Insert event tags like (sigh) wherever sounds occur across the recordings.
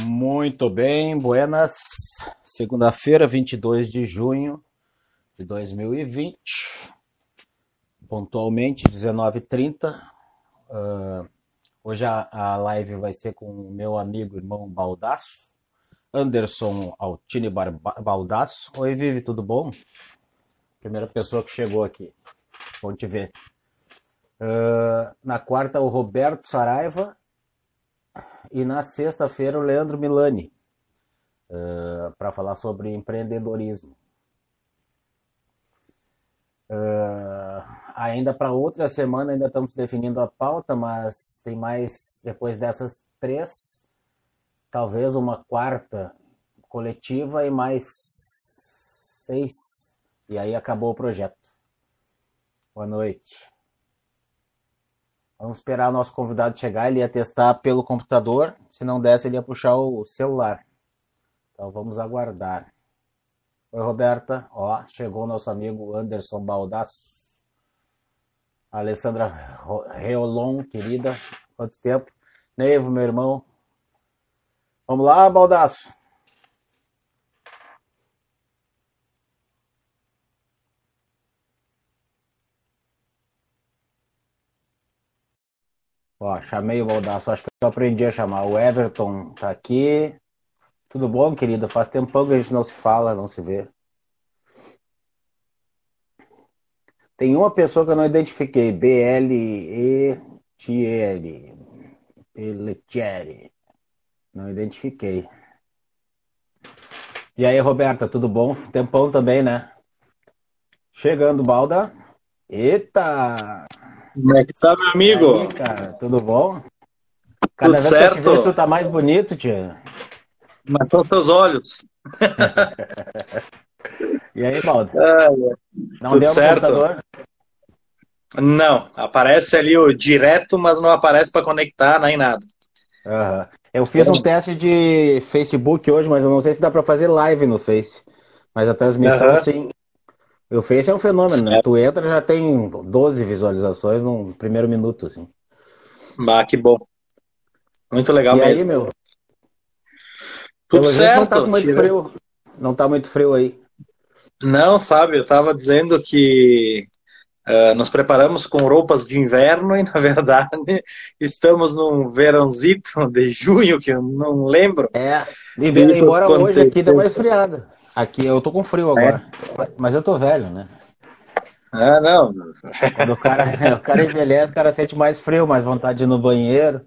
Muito bem, buenas. Segunda-feira, 22 de junho de 2020, pontualmente 19h30. Uh, hoje a, a, live vai ser com o meu amigo irmão Baldaço, Anderson Altini Baldaço. Oi, Vivi, tudo bom? Primeira pessoa que chegou aqui. Bom te ver. Uh, na quarta, o Roberto Saraiva e na sexta-feira o Leandro Milani uh, para falar sobre empreendedorismo. Uh, ainda para outra semana ainda estamos definindo a pauta, mas tem mais depois dessas três, talvez uma quarta coletiva e mais seis e aí acabou o projeto. Boa noite. Vamos esperar o nosso convidado chegar. Ele ia testar pelo computador. Se não desse, ele ia puxar o celular. Então vamos aguardar. Oi, Roberta. Ó, chegou o nosso amigo Anderson Baldasso. Alessandra Reolon, querida. Quanto tempo? Neivo, meu irmão. Vamos lá, Baldasso. Ó, chamei o Baldaço, acho que eu aprendi a chamar. O Everton tá aqui. Tudo bom, querida? Faz tempão que a gente não se fala, não se vê. Tem uma pessoa que eu não identifiquei. B-L-E-T-L. Pelletieri. Não identifiquei. E aí, Roberta, tudo bom? Tempão também, né? Chegando, Balda. Eita! Como é que tá, meu amigo? Aí, cara, tudo bom? Cada tudo vez certo? que eu te vejo, tu tá mais bonito, tia. Mas são seus olhos. (laughs) e aí, Baldo? Ah, Não tudo deu certo? computador? Não, aparece ali o direto, mas não aparece para conectar nem nada. Aham. Eu fiz um teste de Facebook hoje, mas eu não sei se dá para fazer live no Face. Mas a transmissão, Aham. sim. O Face é um fenômeno, né? Tu entra já tem 12 visualizações no primeiro minuto, assim. Bah, que bom. Muito legal e aí, mesmo. meu? Tudo Pelo certo. não tá muito Tira- frio. Não tá muito frio aí. Não, sabe, eu tava dizendo que ah, nos preparamos com roupas de inverno (laughs) e, na verdade, estamos num verãozito de junho, que eu não lembro. É, e- embora hoje aqui deu uma esfriada. Aqui eu tô com frio agora. Mas eu tô velho, né? Ah, não. Quando o cara, o cara envelhece, o cara sente mais frio, mais vontade de ir no banheiro.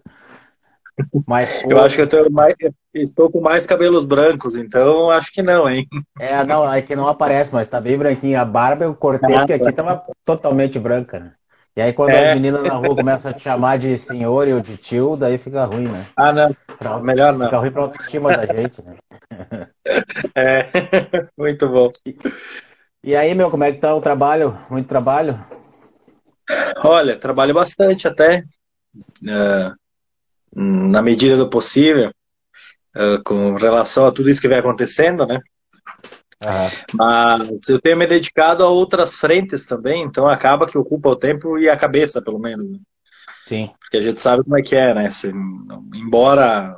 Mas Eu acho que eu tô mais- estou com mais cabelos brancos, então acho que não, hein? É, não, é que não aparece, mas tá bem branquinho. A barba eu cortei, Ah, porque aqui tava totalmente branca, né? E aí quando É. as meninas na rua começam a te chamar de senhor ou de tio, daí fica ruim, né? Ah, não. Pra- Melhor não. Fica ruim pra autoestima da gente, né? (laughs) É, (laughs) muito bom. E aí, meu, como é que tá o trabalho? Muito trabalho? Olha, trabalho bastante até, eh, na medida do possível, eh, com relação a tudo isso que vem acontecendo, né? Aham. Mas eu tenho me dedicado a outras frentes também, então acaba que ocupa o tempo e a cabeça, pelo menos. né? Sim. Porque a gente sabe como é que é, né? Se- embora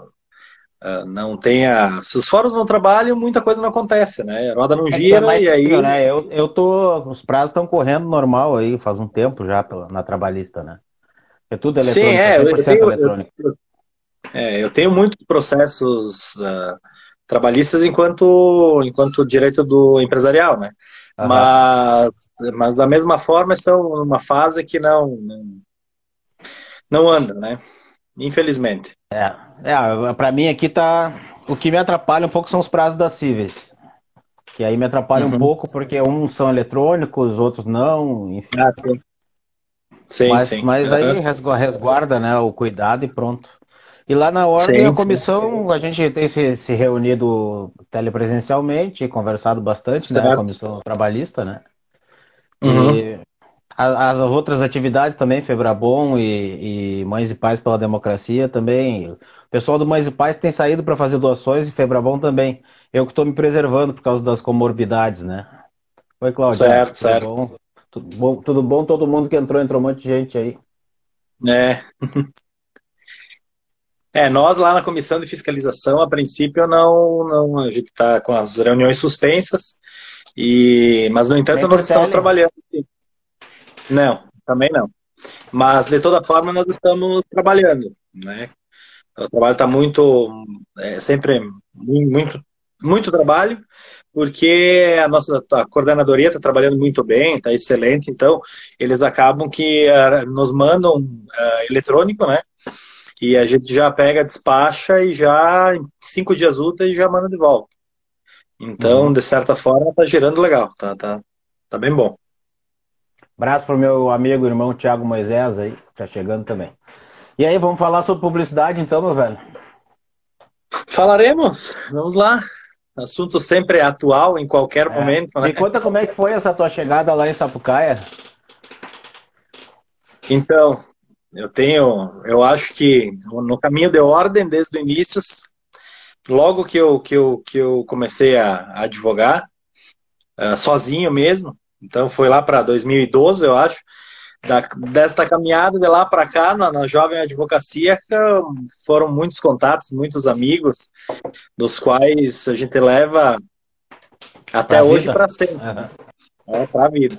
ah, não tenha. Se os fóruns não trabalham, muita coisa não acontece, né? A roda não É é gira mais e aí. né? Eu, eu tô. Os prazos estão correndo normal aí, faz um tempo já pela- na trabalhista, né? É tudo Sim, eletrônico, é, eu 100% tenho- eu- eletrônico. É, eu tenho muitos processos ah, trabalhistas enquanto, enquanto direito do empresarial, né? Aham. Mas, mas da mesma forma estão numa fase que não, não, não anda, né? Infelizmente. É, é, pra mim aqui tá. O que me atrapalha um pouco são os prazos das cíveis. Que aí me atrapalha um Uhum. pouco, porque uns são eletrônicos, outros não, enfim. Ah, sim. Sim, mas, sim. mas aí resguarda, né, o cuidado e pronto. E lá na ordem, Sim, a sim. comissão, a gente tem se, se reunido telepresencialmente, conversado bastante, né, a Certo. comissão trabalhista, né? Uhum. E a- as outras atividades também, Febrabom e, e Mães e Pais pela Democracia também. O pessoal do Mães e Pais tem saído para fazer doações e Febrabom também. Eu que estou me preservando por causa das comorbidades, né? Oi, Cláudia. Certo, tudo certo. Bom? Tudo bom? Tudo bom? Todo mundo que entrou, entrou um monte de gente aí. É. É, nós lá na comissão de fiscalização, a princípio, não, não a gente está com as reuniões suspensas, e, mas no entanto nós estamos trabalhando. Não, também não. Mas de toda forma nós estamos trabalhando, né? O trabalho está muito, é, sempre muito, muito trabalho, porque a nossa a coordenadoria está trabalhando muito bem, está excelente, então eles acabam que uh, nos mandam uh, eletrônico, né? E a gente já pega, despacha e já em cinco dias úteis já manda de volta. Então, uhum. de certa forma, tá girando legal, tá, tá, tá bem bom. Abraço pro meu amigo irmão Thiago Moisés aí, tá chegando também. E aí, vamos falar sobre publicidade então, meu velho? Falaremos, vamos lá. Assunto sempre atual, em qualquer é. momento, né? Me conta como é que foi essa tua chegada lá em Sapucaia. Então, eu tenho, eu acho que no caminho de ordem desde o início, logo que eu, que eu, que eu comecei a, a advogar, uh, sozinho mesmo, então foi lá para 2012, eu acho, da, desta caminhada de lá para cá, na, na, jovem advocacia, foram muitos contatos, muitos amigos, dos quais a gente leva até pra hoje para sempre. Uhum. É, para a vida.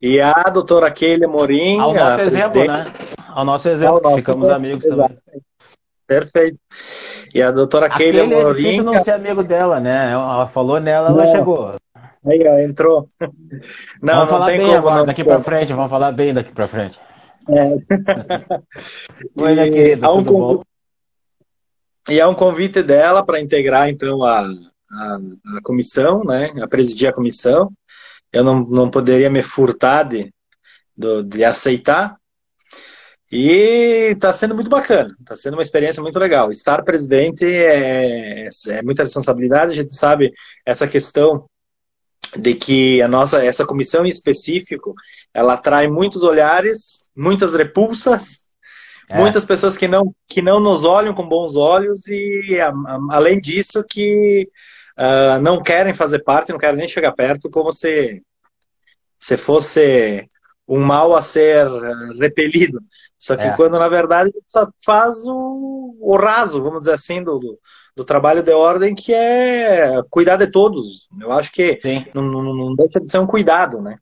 E a doutora Keila Morim. Ao nosso exemplo, né? Ao nosso exemplo, Ao ficamos amigos também. Perfeito. E a doutora Keila Morim. É difícil não ser amigo dela, né? Ela falou nela, ela chegou. Aí, ó, entrou. Não, vamos não falar bem agora, daqui para frente, vamos falar bem daqui para frente. É. (laughs) Oi, minha querida, há um tudo convite... bom? E há um convite dela para integrar, então, a, a, a, comissão, né? A presidir a comissão. Eu não, não poderia me furtar de, de, de aceitar. E está sendo muito bacana, está sendo uma experiência muito legal. Estar presidente é, é muita responsabilidade, a gente sabe essa questão de que a nossa essa comissão em específico ela atrai muitos olhares, muitas repulsas, é. muitas pessoas que não que não nos olham com bons olhos e a, a, além disso que uh, não querem fazer parte, não querem nem chegar perto, como se se fosse um mal a ser repelido. Só que é. quando na verdade só faz o, o raso, vamos dizer assim, do, do do trabalho de ordem, que é cuidar de todos. Eu acho que não, não, não, deixa de ser um cuidado, né?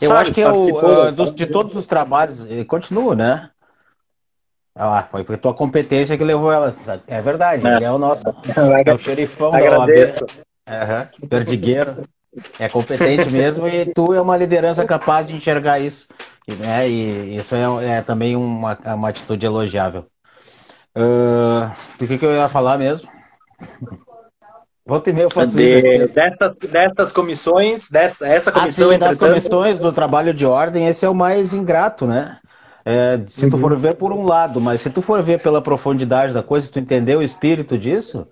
Eu Sabe, acho que eu, dos, de todos os trabalhos, continua, né? Ah, foi porque tua competência que levou ela. É verdade, é. ele é o nosso. É o xerifão Agradeço. da OAB. Uhum, perdigueiro. É competente mesmo e tu é uma liderança capaz de enxergar isso. Né? E isso é, é também uma, uma atitude elogiável. Uh, do que, que eu ia falar mesmo? Volta e meia eu faço de, isso. Destas, destas comissões, desta, essa comissão... Ah, sim, das comissões do trabalho de ordem, esse é o mais ingrato, né? É, se uhum. tu for ver por um lado, mas se tu for ver pela profundidade da coisa, se tu entender o espírito disso,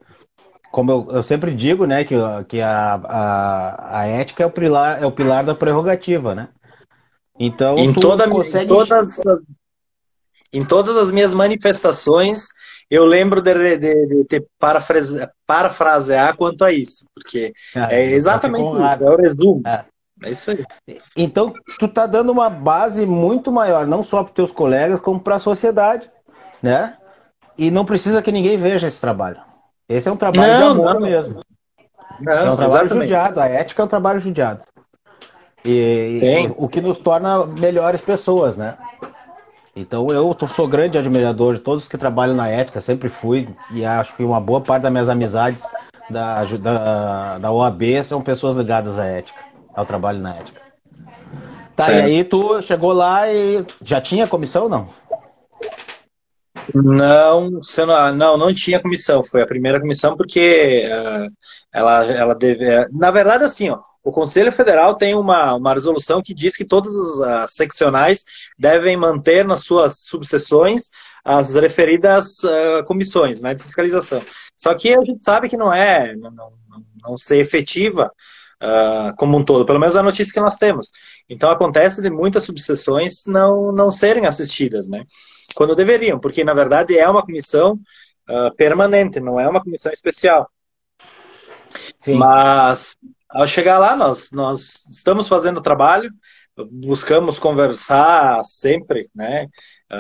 como eu, eu sempre digo, né, que, que a, a, a ética é o, pilar, é o pilar da prerrogativa, né? Então, em, toda, consegue... em todas em todas as minhas manifestações, eu lembro de, de, de ter parafrase, parafrasear quanto a isso, porque ah, é exatamente isso, é o resumo. É. é. isso aí. Então, tu tá dando uma base muito maior, não só para teus colegas, como para a sociedade, né? E não precisa que ninguém veja esse trabalho. Esse é um trabalho não, de amor não. mesmo. Não, é um trabalho exatamente. judiado, a ética é um trabalho judiado. E, e o que nos torna melhores pessoas, né? Então eu sou grande admirador de todos que trabalham na ética, sempre fui, e acho que uma boa parte das minhas amizades da, da, da OAB são pessoas ligadas à ética, ao trabalho na ética. Tá, certo. e aí tu chegou lá e já tinha comissão não? Não, não, não tinha comissão. Foi a primeira comissão porque uh, ela, ela deve. Na verdade, assim, ó, o Conselho Federal tem uma, uma resolução que diz que todas as seccionais devem manter nas suas subseções as referidas uh, comissões né, de fiscalização. Só que a gente sabe que não é, não, não, não ser efetiva uh, como um todo, pelo menos a notícia que nós temos. Então acontece de muitas subseções não, não serem assistidas, né? Quando deveriam, porque na verdade é uma comissão uh, permanente, não é uma comissão especial. Sim. Mas ao chegar lá, nós, nós estamos fazendo o trabalho, buscamos conversar sempre, né?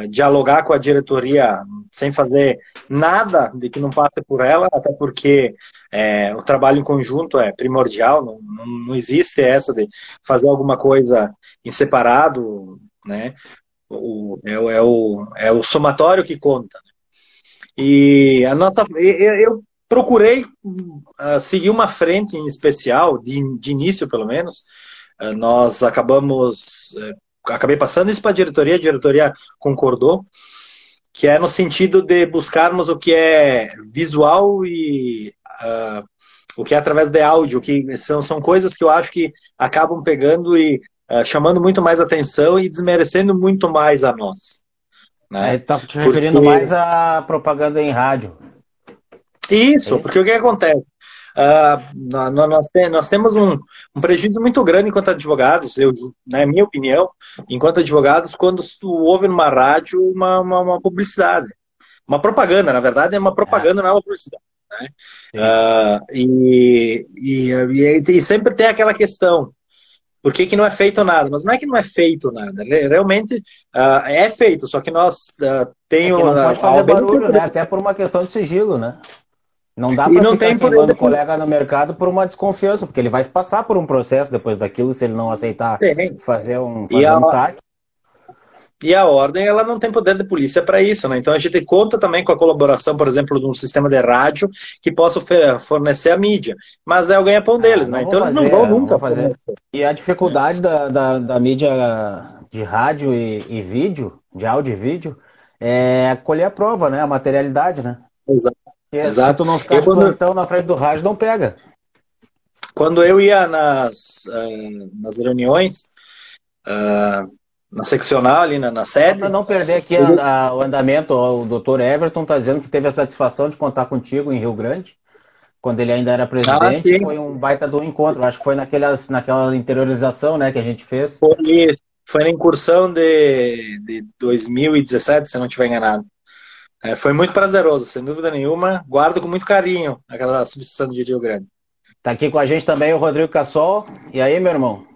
Uh, dialogar com a diretoria sem fazer nada de que não passe por ela, até porque é, o trabalho em conjunto é primordial, não, não, existe essa de fazer alguma coisa em separado, né? O, é, é, o, é o somatório que conta. E a nossa, eu, procurei uh, seguir uma frente em especial, de, de início pelo menos. Nós acabamos, acabei passando isso para a diretoria, a diretoria concordou, que é no sentido de buscarmos o que é visual e uh, o que é através de áudio, que são, são coisas que eu acho que acabam pegando e uh, chamando muito mais atenção e desmerecendo muito mais a nós. Né? Está te referindo porque... mais à propaganda em rádio. Isso, é porque o que acontece? Uh, nós, nós, temos um, um, prejuízo muito grande enquanto advogados, eu, na né, minha opinião, enquanto advogados, quando tu ouve numa rádio uma, uma, uma publicidade. Uma propaganda, na verdade, é uma propaganda, é. não é uma publicidade. Né? Uh, e, e, e, sempre tem aquela questão. Por que, que não é feito nada? Mas não é que não é feito nada. Realmente uh, é feito, só que nós uh, tem é não pode fazer barulho, né? Até por uma questão de sigilo, né? Não dá para ficar tem queimando o colega no mercado por uma desconfiança, porque ele vai passar por um processo depois daquilo se ele não aceitar fazer um, fazer um TAC. E a ordem, ela não tem poder de polícia para isso, né? Então a gente conta também com a colaboração, por exemplo, de um sistema de rádio que possa fornecer a mídia. Mas é o ganha-pão ah, deles, ah, né? Então fazer, eles não vão nunca fazer. E a dificuldade da, da, da, mídia de rádio e, e vídeo, de áudio e vídeo, é colher a prova, né? A materialidade, né? Exato. Exato. Se tu não ficar de quando... plantão na frente do rádio, não pega. Quando eu ia nas, uh, nas reuniões, uh, na seccional ali na, na sede. Para não perder aqui a, a, o andamento, o doutor Everton está dizendo que teve a satisfação de contar contigo em Rio Grande, quando ele ainda era presidente. Ah, foi um baita do encontro. Acho que foi naquelas, naquela interiorização né, que a gente fez. Foi isso. Foi na incursão de, de 2017, se não estiver enganado. É, foi muito prazeroso, sem dúvida nenhuma. Guardo com muito carinho aquela substituição de Rio Grande. Tá aqui com a gente também o Rodrigo Cassol. E aí, meu irmão?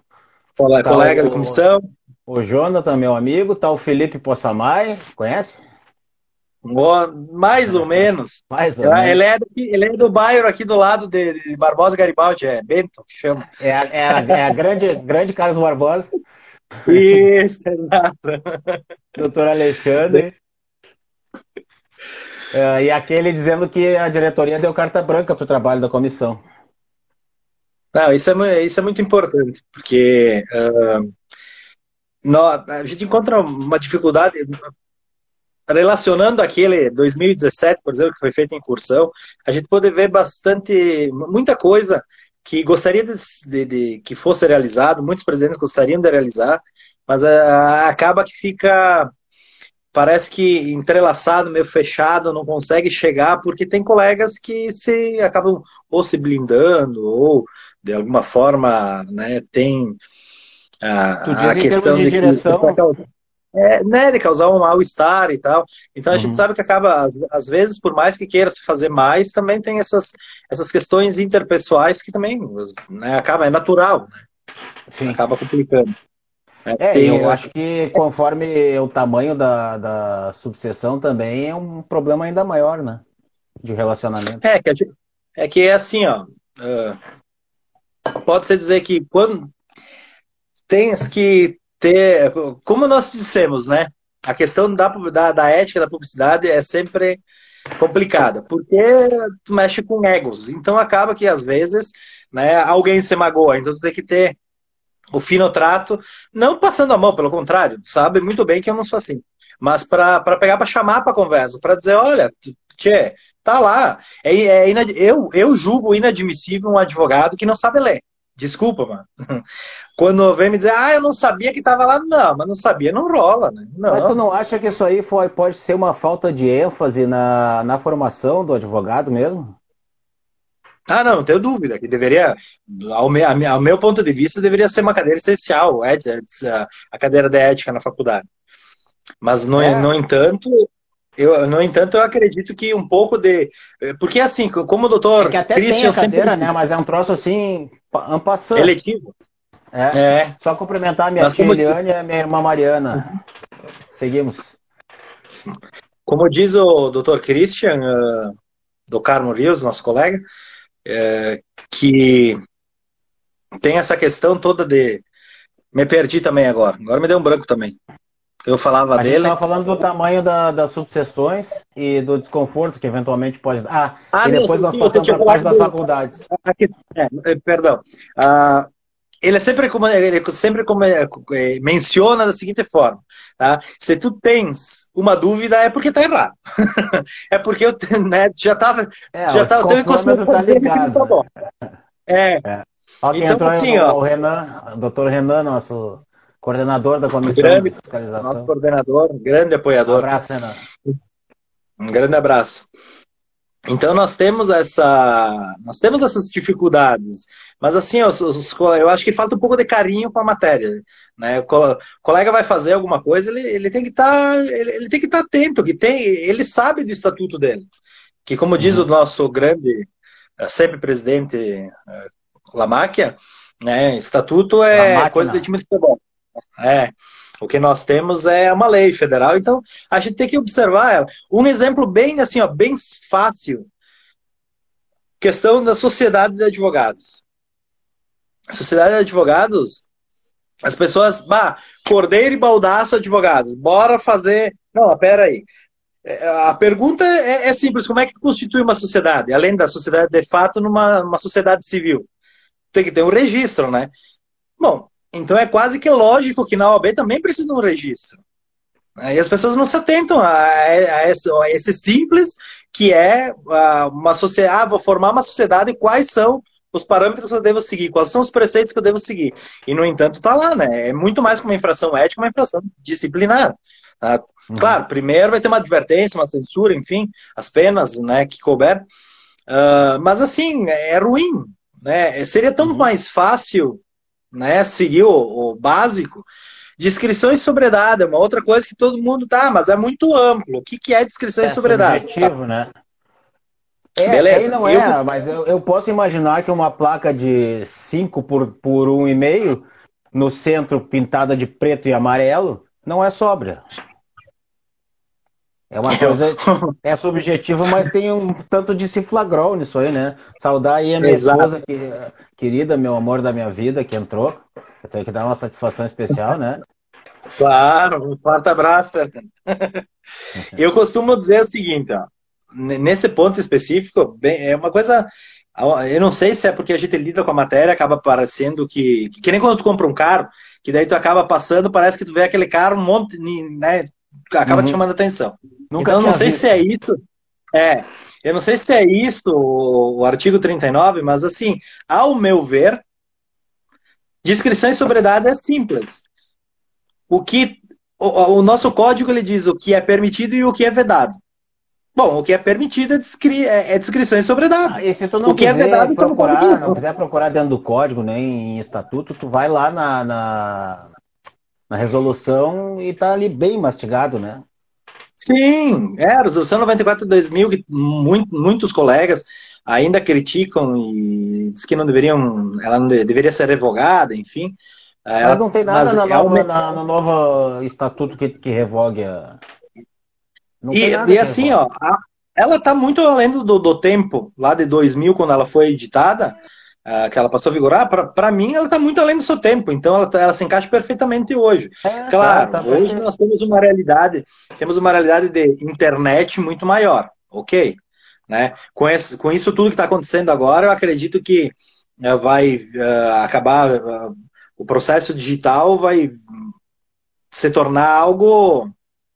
Olá, tá colega o, da comissão. O Jonathan, meu amigo. Tá o Felipe Possamay, conhece? mais ou menos. (laughs) mais ou menos. Ele é, do, ele é do bairro aqui do lado de, de Barbosa Garibaldi, é Bento que chama. É, a, é a, é a grande, grande Carlos Barbosa. Isso, (laughs) exato. Doutor Alexandre. É, e aquele dizendo que a diretoria deu carta branca para o trabalho da comissão. Não, isso é, isso é muito importante, porque uh, nós, a gente encontra uma dificuldade relacionando aquele 2017, por exemplo, que foi feito em incursão, a gente pode ver bastante, muita coisa que gostaria de, de, de que fosse realizado, muitos presidentes gostariam de realizar, mas uh, acaba que fica parece que entrelaçado, meio fechado, não consegue chegar, porque tem colegas que se acabam ou se blindando, ou de alguma forma, né, tem a, a questão de, de direção... É, né, de causar um mal-estar e tal. Então a uhum. gente sabe que acaba, às, às, vezes, por mais que queira se fazer mais, também tem essas, essas questões interpessoais que também né, acaba, é natural, né? Sim. Acaba complicando. É, tem, eu acho que conforme o tamanho da, da subseção também é um problema ainda maior, né? De relacionamento. É, que é, que é assim, ó. Uh, Pode-se dizer que quando tens que ter. Como nós dissemos, né? A questão da, da, da ética da publicidade é sempre complicada, porque tu mexe com egos. Então acaba que às vezes né, alguém se magoa, então tu tem que ter o fino trato, não passando a mão, pelo contrário, sabe muito bem que eu não sou assim. Mas para pegar para chamar para conversa, para dizer, olha, tchê, tá lá. É, é inad... eu, eu julgo inadmissível um advogado que não sabe ler. Desculpa, mano. (laughs) Quando vem me dizer, ah, eu não sabia que estava lá, não, mas não sabia, não rola, né? Não. Mas tu não acha que isso aí foi, pode ser uma falta de ênfase na, na formação do advogado mesmo? Ah, não, não tenho dúvida que deveria, ao meu, ao meu ponto de vista, deveria ser uma cadeira essencial, é, a cadeira de ética na faculdade. Mas, no, é. no entanto, eu, no entanto, eu acredito que um pouco de. Porque, assim, como o doutor. É que até Christian tem a cadeira, sempre... né? Mas é um troço assim, ampassando. Eletivo. É. é. Só cumprimentar a minha Mas tia como... Eliane e a minha irmã Mariana. Seguimos. Como diz o Dr. Christian, uh, do Carmo Rios, nosso colega, uh, que tem essa questão toda de. Me perdi também agora. Agora me deu um branco também. Eu falava a dele. gente estava falando do tamanho da, das subseções e do desconforto que eventualmente pode. Ah, ah e depois nós passamos para a parte das faculdades. É, é, perdão. Ah, ele sempre, ele sempre é, menciona da seguinte forma: tá? se tu tens uma dúvida, é porque está errado. (laughs) é porque eu (laughs) né, já estava. É, já tava, tá ligado. Tá bom. É. é. Ó, quem então, entrou assim, ó, o Renan, o doutor Renan, nosso coordenador da comissão grande, de fiscalização. Nosso coordenador, grande apoiador. Um abraço, Renan. Um grande abraço. Então nós temos essa, nós temos essas dificuldades, mas assim, os, os, eu acho que falta um pouco de carinho com a matéria, né? O colega vai fazer alguma coisa, ele, ele tem que estar, tá, ele, ele, tem que estar tá atento, que tem, ele sabe do estatuto dele, que como diz uhum. o nosso grande, eh, sempre presidente eh, Lamáquia, né? Estatuto é coisa de time de futebol. É. O que nós temos é uma lei federal, então a gente tem que observar um exemplo bem assim, ó, bem fácil. Questão da sociedade de advogados. A sociedade de advogados, as pessoas, bah, Cordeiro e Baldaço advogados, bora fazer. Não, pera aí. É, a pergunta é, é, simples: como é que constitui uma sociedade? Além da sociedade de fato, numa, numa sociedade civil. Tem que ter um registro, né? Bom, então é quase que lógico que na OAB também precisa de um registro. E as pessoas não se atentam a, a, esse, a esse, simples que é uma sociedade, ah, vou formar uma sociedade e quais são os parâmetros que eu devo seguir, quais são os preceitos que eu devo seguir. E, no entanto, está lá, né? É muito mais que uma infração ética, uma infração disciplinar. Tá? Uhum. Claro, primeiro vai ter uma advertência, uma censura, enfim, as penas né, que couber. Uh, mas, assim, é ruim. Né? Seria tão uhum. mais fácil né, seguir o, o básico. Descrição e sobredade é uma outra coisa que todo mundo tá, mas é muito amplo. O que, que é descrição é e sobredade? Objetivo, né? É, Beleza. Aí não é, mas eu, eu, posso imaginar que uma placa de 5 por, por 1,5 no centro pintada de preto e amarelo não é sóbria. É uma coisa, (laughs) é subjetivo, mas tem um tanto de ciflagrol nisso aí, né? Saudar aí a minha Exato. esposa, que, querida, meu amor da minha vida, que entrou. Eu tenho que dar uma satisfação especial, né? Claro, um forte abraço, Fernando. (laughs) Eu costumo dizer o seguinte, ó, nesse ponto específico, bem, é uma coisa. Eu não sei se é porque a gente lida com a matéria, acaba parecendo que. Que nem quando tu compra um carro, que daí tu acaba passando, parece que tu vê aquele carro, um monte, né? Acaba uhum. te chamando atenção. Nunca então, não sei visto. se é isso. É, eu não sei se é isso o, artigo 39, mas assim, ao meu ver, descrição e sobriedade é simples. O que o, o, nosso código ele diz o que é permitido e o que é vedado. Bom, o que é permitido é, descri é, é descrição e sobriedade. Ah, e se tu não o que é quiser é vedado, procurar, não, não quiser procurar dentro do código, nem em estatuto, tu vai lá na, na, na resolução e tá ali bem mastigado, né? Sim, é, a resolução 94 de 2000, que muito, muitos colegas ainda criticam e diz que não deveriam, ela não deveria ser revogada, enfim. Mas ela, não tem nada na, nova, na, no novo estatuto que, que revogue a... e, e assim, ó, a, ela está muito além do, do tempo, lá de 2000, quando ela foi editada, uh, que ela passou a vigorar, para mim ela está muito além do seu tempo, então ela, tá, ela se encaixa perfeitamente hoje. É, claro, tá, tá hoje nós temos uma realidade, temos uma realidade de internet muito maior, ok? Né? Com, esse, com isso tudo que está acontecendo agora, eu acredito que uh, vai uh, acabar, o processo digital vai se tornar algo,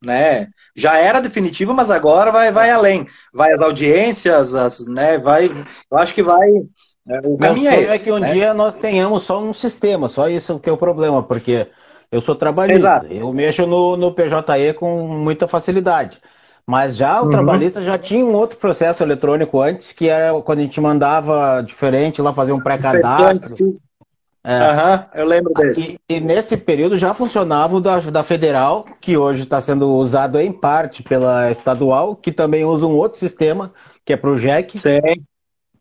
né? Já era definitivo, mas agora vai, vai além. Vai as audiências, as, né? Vai, eu acho que vai é, o caminho é, esse, é que um né? dia nós tenhamos só um sistema, só isso que é o problema, porque eu sou trabalhista, Exato. eu mexo no, no PJE com muita facilidade. Mas já o uhum. trabalhista já tinha um outro processo eletrônico antes, que era quando a gente mandava diferente lá fazer um pré-cadastro. É. Uhum, eu lembro desse. E, e, nesse período já funcionava o da, da federal, que hoje está sendo usado em parte pela estadual, que também usa um outro sistema, que é para o JEC. Sim.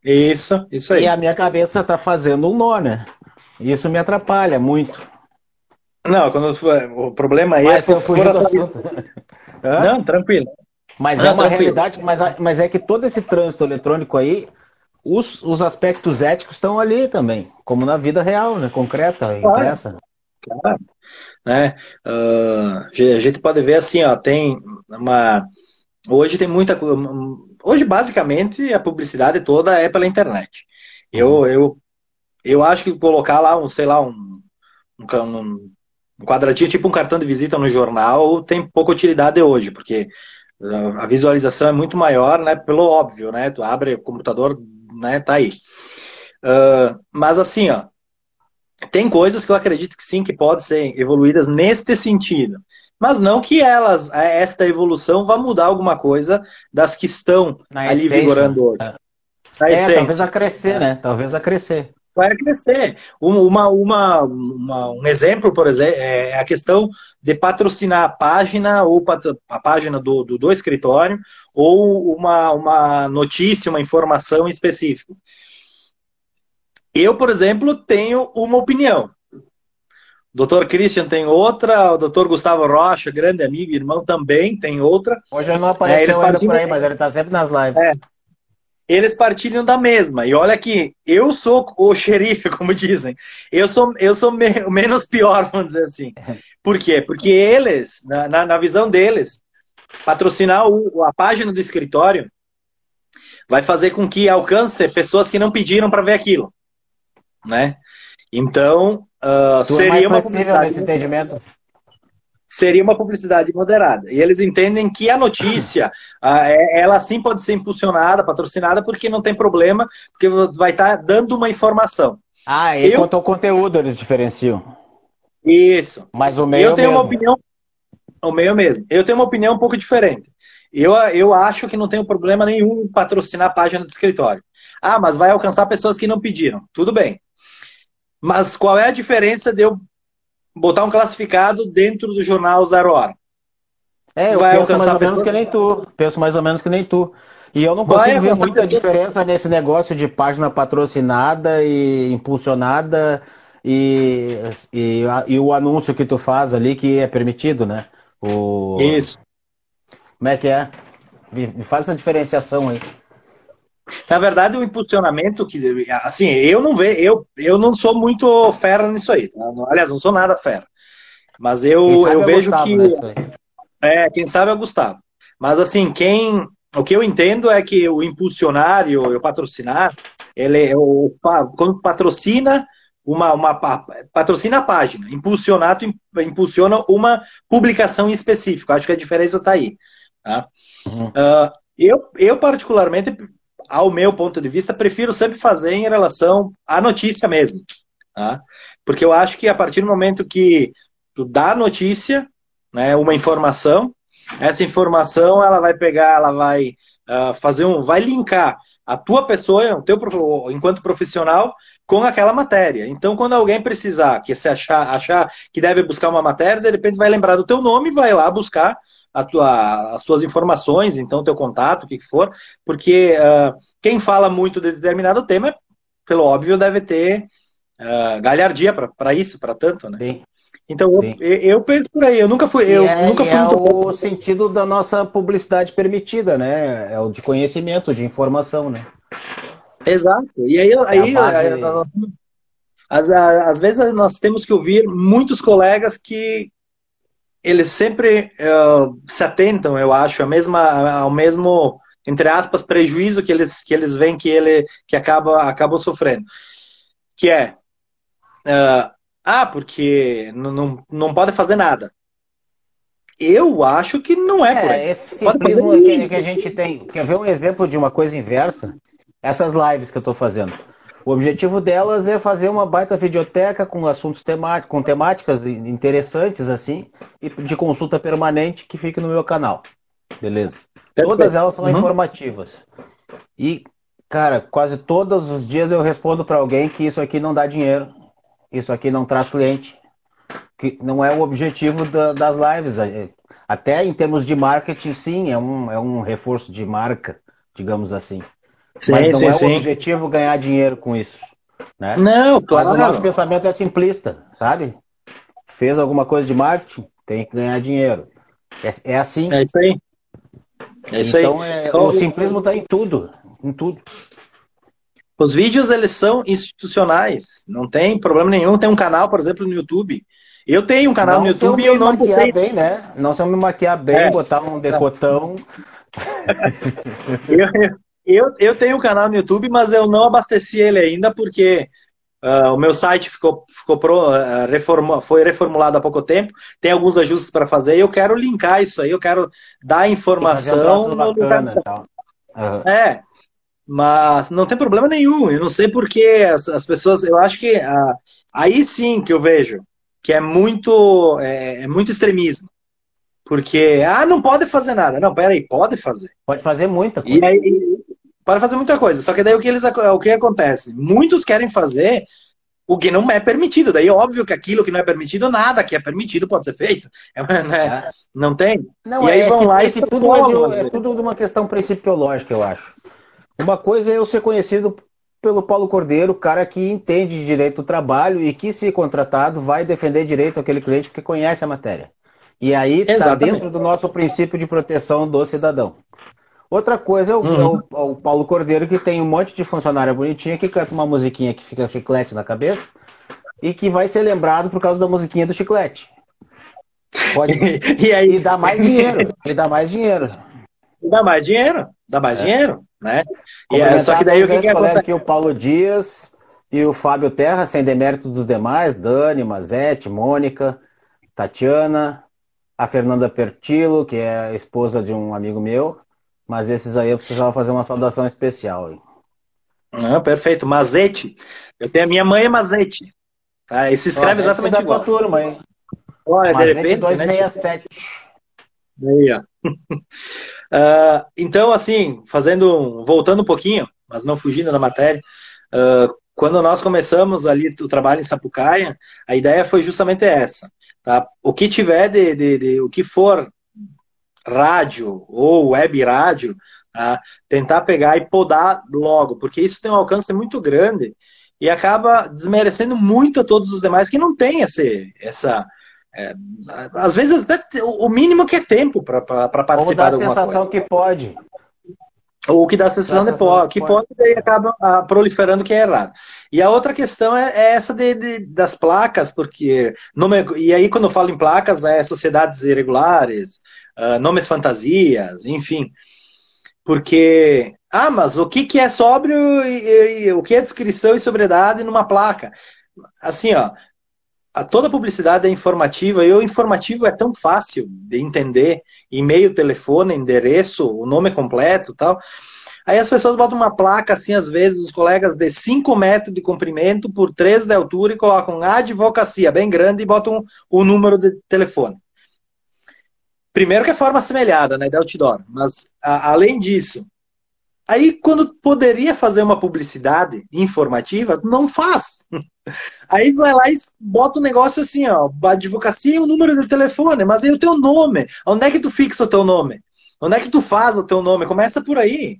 Isso, isso aí. E a minha cabeça tá fazendo um nó, né? Isso me atrapalha muito. Não, quando o problema aí Mas é por, por, (laughs) Não, tranquilo. Mas é uma tranquilo. realidade, mas, mas é que todo esse trânsito eletrônico aí, os, os aspectos éticos estão ali também, como na vida real, né? Concreta, claro. impressa. Claro. Né? Uh, a gente pode ver assim, ó, tem uma. Hoje tem muita. Hoje, basicamente, a publicidade toda é pela internet. Eu, uhum. eu, eu acho que colocar lá um, sei lá, um, um, um quadradinho, tipo um cartão de visita no jornal, tem pouca utilidade hoje, porque a visualização é muito maior, né? Pelo óbvio, né? Tu abre o computador, né? Tá aí. Uh, mas assim, ó, tem coisas que eu acredito que sim, que podem ser evoluídas neste sentido. Mas não que elas, esta evolução vá mudar alguma coisa das que estão Na ali essência. vigorando hoje. É, é talvez a crescer, né? Talvez a crescer. Vai crescer. Uma, uma, uma, um exemplo, por exemplo, é a questão de patrocinar a página ou a página do, do, do escritório ou uma, uma notícia, uma informação específica. Eu, por exemplo, tenho uma opinião. Doutor Christian tem outra, o doutor Gustavo Rocha, grande amigo, irmão, também tem outra. Hoje ele não apareceu é, ainda por aí, mas ele está sempre nas lives. É, eles partilham da mesma. E olha que eu sou o xerife, (laughs) como dizem. Eu sou, eu sou me, menos pior, (laughs) vamos dizer assim. Por quê? Porque eles, na, na, na visão deles, patrocinar o, a página do escritório vai fazer com que alcance pessoas que não pediram para ver aquilo né? Então, uh, seria é uma publicidade. Nesse entendimento? Seria uma publicidade moderada. E eles entendem que a notícia, uh, (laughs) ela sim pode ser impulsionada, patrocinada, porque não tem problema, porque vai estar tá dando uma informação. Ah, e Eu... quanto ao conteúdo eles diferenciam. Isso. Mas o meio Eu tenho mesmo. uma opinião. O meio mesmo. Eu tenho uma opinião um pouco diferente. Eu, eu acho que não tem problema nenhum patrocinar a página do escritório. Ah, mas vai alcançar pessoas que não pediram. Tudo bem. Mas qual é a diferença de eu botar um classificado dentro do jornal Zero Hora? É, eu Vai penso mais ou menos que nem tu. Penso mais ou menos que nem tu. E eu não consigo ver muita pessoas... diferença nesse negócio de página patrocinada e impulsionada e, e, e, o anúncio que tu faz ali que é permitido, né? O... Isso. Como é que é? Me faz essa diferenciação aí. Na verdade, o impulsionamento que, assim, eu não vejo, eu, eu não sou muito fera nisso aí. Tá? Aliás, não sou nada fera. Mas eu, eu é vejo Gustavo, que. Né, é, quem sabe é o Gustavo. Mas assim, quem. O que eu entendo é que o impulsionar e o, patrocinar, ele é o, quando patrocina uma, uma patrocina a página, impulsionar, impulsiona uma publicação em específico. Acho que a diferença está aí. Tá? Uhum. Uh, eu, eu, particularmente, ao meu ponto de vista, prefiro sempre fazer em relação à notícia mesmo. Tá? Porque eu acho que a partir do momento que tu dá notícia, né, uma informação, essa informação ela vai pegar, ela vai uh, fazer um, vai linkar a tua pessoa, o teu enquanto profissional, com aquela matéria. Então, quando alguém precisar, que se achar, achar que deve buscar uma matéria, de repente vai lembrar do teu nome, vai lá buscar tua, as tuas informações, então teu contato, o que, que for, porque uh, quem fala muito de determinado tema, pelo óbvio, deve ter uh, galhardia para isso, para tanto, né? Sim. Então eu, eu, penso por aí, eu nunca fui. eu é, nunca fui é o sentido da nossa publicidade permitida, né? É o de conhecimento, de informação, né? Exato. E aí, é aí às vezes nós temos que ouvir muitos colegas que eles sempre uh, se atentam, eu acho, a mesma, ao mesmo, entre aspas, prejuízo que eles, que eles veem que ele que acaba, acabam sofrendo. Que é, uh, ah, porque não, não, não pode fazer nada. Eu acho que não é, é por aí. Esse simplismo que, que a gente tem. Quer ver um exemplo de uma coisa inversa? Essas lives que eu estou fazendo. O objetivo delas é fazer uma baita videoteca com assuntos temáticos, com temáticas interessantes, assim, e de consulta permanente que fique no meu canal. Beleza? Todas elas são uhum. informativas. E, cara, quase todos os dias eu respondo para alguém que isso aqui não dá dinheiro, isso aqui não traz cliente, que não é o objetivo da, das lives. É, até em termos de marketing, sim, é um, é um reforço de marca, digamos assim. Sim, Mas não sim, é sim. o objetivo ganhar dinheiro com isso. Né? Não, claro. Mas o nosso pensamento é simplista, sabe? Fez alguma coisa de marketing, tem que ganhar dinheiro. É, é assim. É isso aí. É isso então, aí. É, então, o simplismo está em tudo. Em tudo. Os vídeos, eles são institucionais. Não tem problema nenhum. Tem um canal, por exemplo, no YouTube. Eu tenho um canal não no YouTube e eu não maquiar bem, né? Não se eu me maquiar bem, é. botar um decotão. (laughs) eu, eu, eu tenho um canal no YouTube, mas eu não abasteci ele ainda porque Uh, o meu site ficou, ficou pro, uh, reforma, foi reformulado há pouco tempo, tem alguns ajustes para fazer e eu quero linkar isso aí, eu quero dar informação. Um no uhum. É, mas não tem problema nenhum, eu não sei porque as, as pessoas, eu acho que uh, aí sim que eu vejo que é muito, é, é muito extremismo. Porque, ah, não pode fazer nada. Não, peraí, pode fazer. Pode fazer muita coisa. E aí, para fazer muita coisa. Só que daí o que, eles, o que acontece? Muitos querem fazer o que não é permitido. Daí, óbvio que aquilo que não é permitido, nada que é permitido pode ser feito. (laughs) É, né? Não tem? Não, e aí é vão que, lá é e tudo é, de, é tudo de uma questão principiológica, eu acho. Uma coisa é eu ser conhecido pelo Paulo Cordeiro, cara que entende de direito do trabalho e que, se contratado, vai defender direito àquele cliente porque conhece a matéria. E aí está dentro do nosso princípio de proteção do cidadão. Outra coisa é o, uhum. é, o, é o, Paulo Cordeiro, que tem um monte de funcionária bonitinha que canta uma musiquinha que fica chiclete na cabeça e que vai ser lembrado por causa da musiquinha do chiclete. Pode... (laughs) e aí? E dá mais dinheiro. E dá mais dinheiro. E dá mais dinheiro. Dá mais é. dinheiro, né? E é, só que daí o que, que acontece? Aqui o Paulo Dias e o Fábio Terra, sem demérito dos demais, Dani, Mazete, Mônica, Tatiana, a Fernanda Pertilo, que é a esposa de um amigo meu, mas esses aí eu precisava fazer uma saudação especial. Ah, perfeito. Mazete. Eu tenho a minha mãe é Mazete. Tá? E se escreve exatamente igual. Da tua turma, hein? Olha, Mazete de repente, 267. Né? Aí, ó. uh, (laughs) então, assim, fazendo, voltando um pouquinho, mas não fugindo da matéria, uh, quando nós começamos ali o trabalho em Sapucaia, a ideia foi justamente essa. Tá? O que tiver de, de, de o que for rádio ou web rádio, tá? tentar pegar e podar logo, porque isso tem um alcance muito grande e acaba desmerecendo muito a todos os demais que não têm esse, essa. É, às vezes até o mínimo que é tempo para participar Ou dá a sensação coisa. que pode. Ou que dá a sensação, dá a sensação de que pode, que pode e acaba ah, proliferando que é errado. E a outra questão é, é essa de, de, das placas, porque. Nome, e aí, quando eu falo em placas, é sociedades irregulares, uh, nomes fantasias, enfim. Porque, ah, mas o que, que é sóbrio e, e, o que é descrição e sobriedade numa placa? Assim, ó, a, toda publicidade é informativa e o informativo é tão fácil de entender, e-mail, telefone, endereço, o nome completo tal. Aí as pessoas botam uma placa, assim, às vezes, os colegas de 5 metros de comprimento por 3 de altura e colocam advocacia bem grande e botam o número de telefone. Primeiro que é forma assemelhada, né, da outdoor, mas a, além disso, aí quando poderia fazer uma publicidade informativa, não faz. (laughs) Aí vai lá e bota o um negócio assim, ó, advocacia e o número do telefone, mas aí o teu nome, onde é que tu fixa o teu nome? Onde é que tu faz o teu nome? Começa por aí.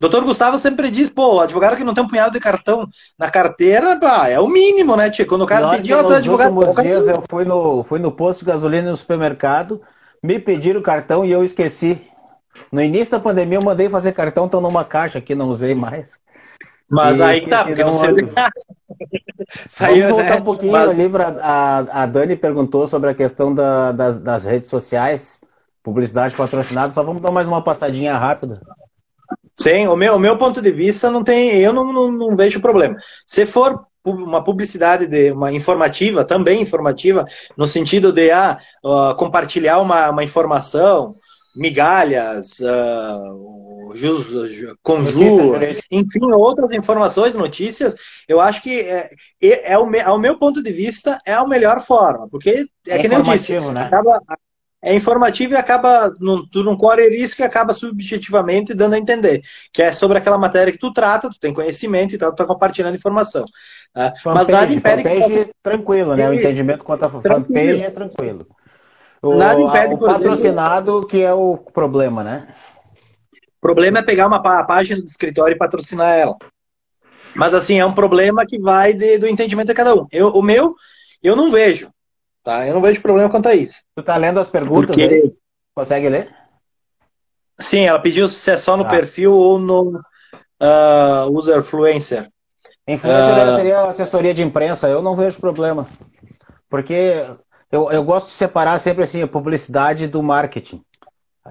Doutor Gustavo sempre diz, pô, advogado que não tem um punhado de cartão na carteira, pá, é o mínimo, né, tia? Quando o cara pediu, nos advogado. Nos últimos dias eu fui no, fui no posto de gasolina no supermercado, me pediram o cartão e eu esqueci. No início da pandemia eu mandei fazer cartão, estão numa caixa aqui, não usei mais. Mas e aí tá, porque você (laughs) Saiu, Vamos voltar né? um pouquinho Mas... ali para a, a Dani perguntou sobre a questão da, das, das redes sociais, publicidade patrocinada. Só vamos dar mais uma passadinha rápida. Sim, o meu, o meu ponto de vista não tem, eu não, não, não vejo problema. Se for uma publicidade de uma informativa, também informativa, no sentido de ah, uh, compartilhar uma, uma informação, migalhas, uh, conjuro, enfim, outras informações, notícias, eu acho que é, é, é o, ao meu ponto de vista é a melhor forma, porque é, é que nem eu disse, né? acaba, é informativo e acaba, num, tu não corre risco e acaba subjetivamente dando a entender, que é sobre aquela matéria que tu trata, tu tem conhecimento e tal, tu tá compartilhando informação. Tá? Mas nada impede fanpage que... tranquilo, né? O entendimento quanto a fanpage é tranquilo. O, nada impede, o patrocinado que é o problema, né? O problema é pegar uma página do escritório e patrocinar ela. Mas assim, é um problema que vai de, do entendimento de cada um. Eu, o meu, eu não vejo. Tá? Eu não vejo problema quanto a isso. Tu tá lendo as perguntas Porque... aí? Consegue ler? Sim, ela pediu se é só no ah. perfil ou no uh, user influencer. Influencer uh... seria assessoria de imprensa, eu não vejo problema. Porque eu, eu gosto de separar sempre assim a publicidade do marketing.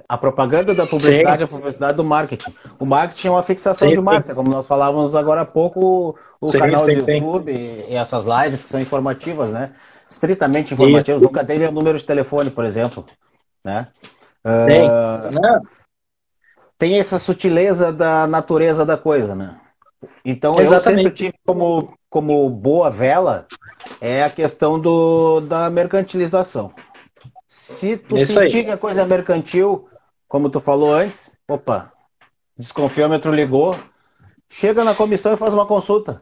A propaganda da publicidade sim. é a publicidade do marketing. O marketing é uma fixação sim, de marca, sim. como nós falávamos agora há pouco, o canal do YouTube e essas lives que são informativas, né? Estritamente informativas. Isso. Nunca dei meu número de telefone, por exemplo. Né? Uh, tem essa sutileza da natureza da coisa, né? Então Exatamente. eu sempre tive como, como boa vela é a questão do, da mercantilização. Se tu Isso sentir aí. que a coisa é mercantil, como tu falou antes, opa, desconfiômetro ligou, chega na comissão e faz uma consulta.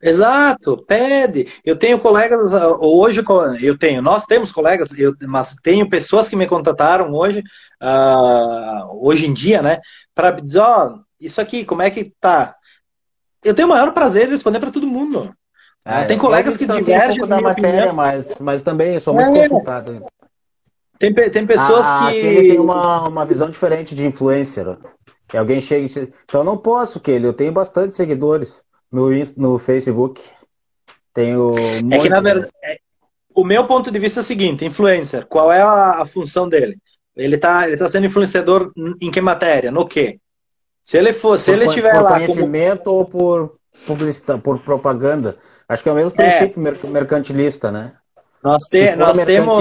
Exato, pede. Eu tenho colegas hoje, eu tenho, nós temos colegas, eu, mas tenho pessoas que me contataram hoje, uh, hoje em dia, né, para dizer, ó, oh, isso aqui, como é que tá? Eu tenho o maior prazer em responder para todo mundo. Ah, tem colegas que divergem um da matéria, mas, mas também sou muito é. consultado. Tem, tem pessoas ah, que. Ele tem uma, uma visão diferente de influencer. Que alguém chega e diz, então eu não posso, que ele, eu tenho bastante seguidores no, no Facebook. Tenho. Um é que na verdade. É, o meu ponto de vista é o seguinte: influencer, qual é a, a função dele? Ele está ele tá sendo influenciador em que matéria? No quê? Se ele for, se por, ele estiver lá. Por conhecimento como... ou por publicidade, por propaganda? Acho que é o mesmo é. princípio é. mercantilista, né? Nós, te, nós temos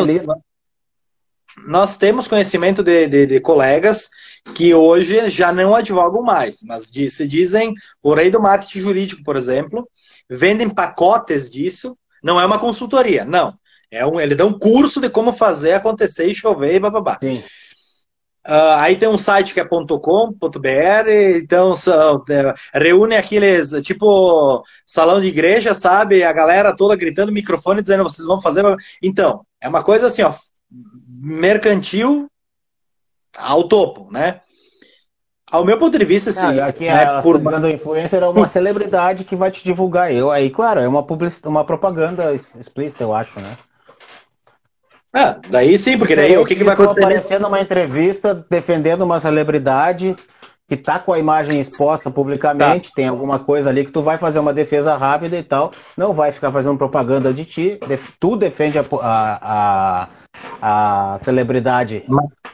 nós temos conhecimento de, de, de, colegas que hoje já não advogam mais, mas se dizem o rei do marketing jurídico, por exemplo, vendem pacotes disso, não é uma consultoria, não. É um, ele dá um curso de como fazer acontecer e chover e bababá. Sim. Uh, aí tem um site que é .com.br, então são, é, reúne aqueles, tipo, salão de igreja, sabe? A galera toda gritando microfone, dizendo, vocês vão fazer... Então, é uma coisa assim, ó, mercantil ao topo, né? Ao meu ponto de vista, sim. Ah, aqui né, a, por... dizendo influencer é uma celebridade que vai te divulgar. Eu aí, claro, é uma publicidade, uma propaganda explícita, eu acho, né? Ah, daí sim, porque daí o que, que vai acontecer? aparecendo numa entrevista defendendo uma celebridade que tá com a imagem exposta publicamente, tá. tem alguma coisa ali que tu vai fazer uma defesa rápida e tal, não vai ficar fazendo propaganda de ti, tu defende a, a, a, a celebridade,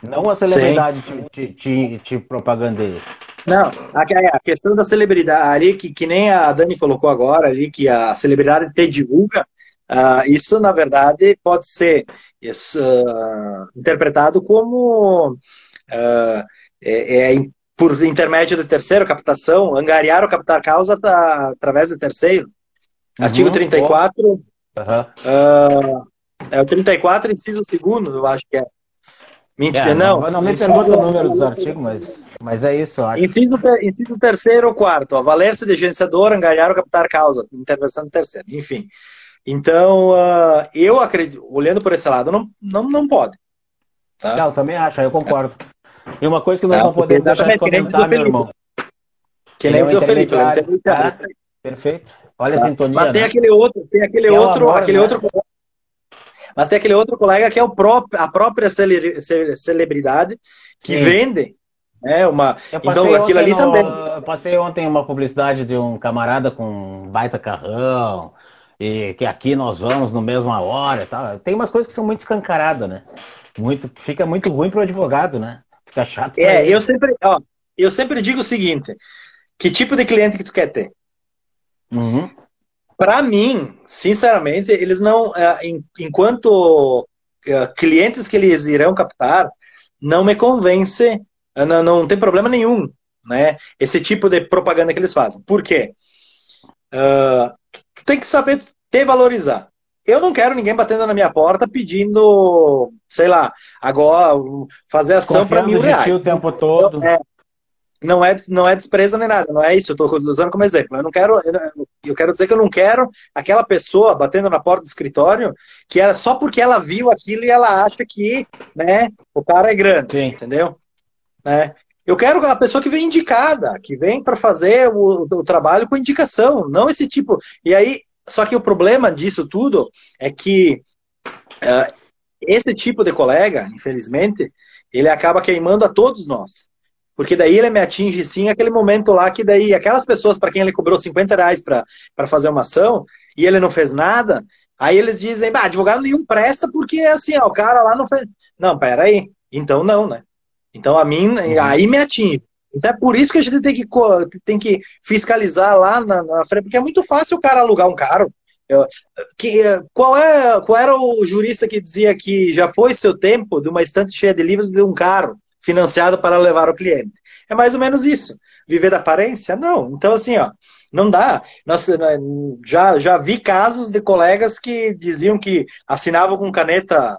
não a celebridade te, te, te, te propagandeia. Não, a, questão da celebridade ali, que, que nem a Dani colocou agora ali, que a celebridade te divulga, uh, isso na verdade pode ser isso, uh, interpretado como uh, é, é, por intermédio de terceiro, captação, angariar ou captar causa tá, através de terceiro. Uhum, Artigo 34, uhum. uh, é o 34, inciso segundo, eu acho que é. Mentira, é, não. Não, não me pergunta o número dos artigos, mas, mas é isso, eu acho. Inciso, inciso terceiro ou quarto, a valer-se de gerenciador, angariar ou captar causa, intervenção do terceiro, enfim. Então, uh, eu acredito, olhando por esse lado, não, não, não pode. Tá? Não, eu também acho, eu concordo. E uma coisa que nós não, não podemos deixar de comentar, meu irmão. Que nem o seu Felipe. Tá? Perfeito. Olha tá. a sintonia. Mas tem né? aquele outro, tem aquele que outro, é amor, aquele né? outro. Mas tem aquele outro colega que é o próprio, a própria celebridade que Sim. vende. É uma. Então aquilo ali no... também. Eu passei ontem uma publicidade de um camarada com um baita carrão e que aqui nós vamos no mesma hora, tal. Tem umas coisas que são muito escancaradas, né? Muito, fica muito ruim para o advogado, né? Fica chato. É, eu sempre, ó, eu sempre digo o seguinte: que tipo de cliente que tu quer ter? Uhum. Para mim, sinceramente, eles não, é, enquanto é, clientes que eles irão captar, não me convence, é, não, não tem problema nenhum, né? Esse tipo de propaganda que eles fazem. Por quê? Uh, tu tem que saber te valorizar. Eu não quero ninguém batendo na minha porta pedindo, sei lá, agora fazer ação para mil reais. o tempo todo. É, não é, não é desprezo nem nada, não é isso. Eu estou usando como exemplo. Eu não quero, eu quero dizer que eu não quero aquela pessoa batendo na porta do escritório que era só porque ela viu aquilo e ela acha que, né, o cara é grande, Sim. entendeu? Né? Eu quero a pessoa que vem indicada, que vem para fazer o, o, trabalho com indicação, não esse tipo. E aí, só que o problema disso tudo é que uh, esse tipo de colega, infelizmente, ele acaba queimando a todos nós. Porque daí ele me atinge sim aquele momento lá que daí aquelas pessoas para quem ele cobrou 50 reais para fazer uma ação e ele não fez nada, aí eles dizem, bah, advogado nenhum presta porque assim, ó, o cara lá não fez. Não, peraí. Então não, né? Então a mim, uhum. aí me atinge. Então é por isso que a gente tem que, tem que fiscalizar lá na, na frente, porque é muito fácil o cara alugar um carro. Eu, que, qual, é, qual era o jurista que dizia que já foi seu tempo de uma estante cheia de livros de um carro financiado para levar o cliente? É mais ou menos isso. Viver da aparência? Não. Então, assim, ó, não dá. Nós, né, já, já vi casos de colegas que diziam que assinavam com caneta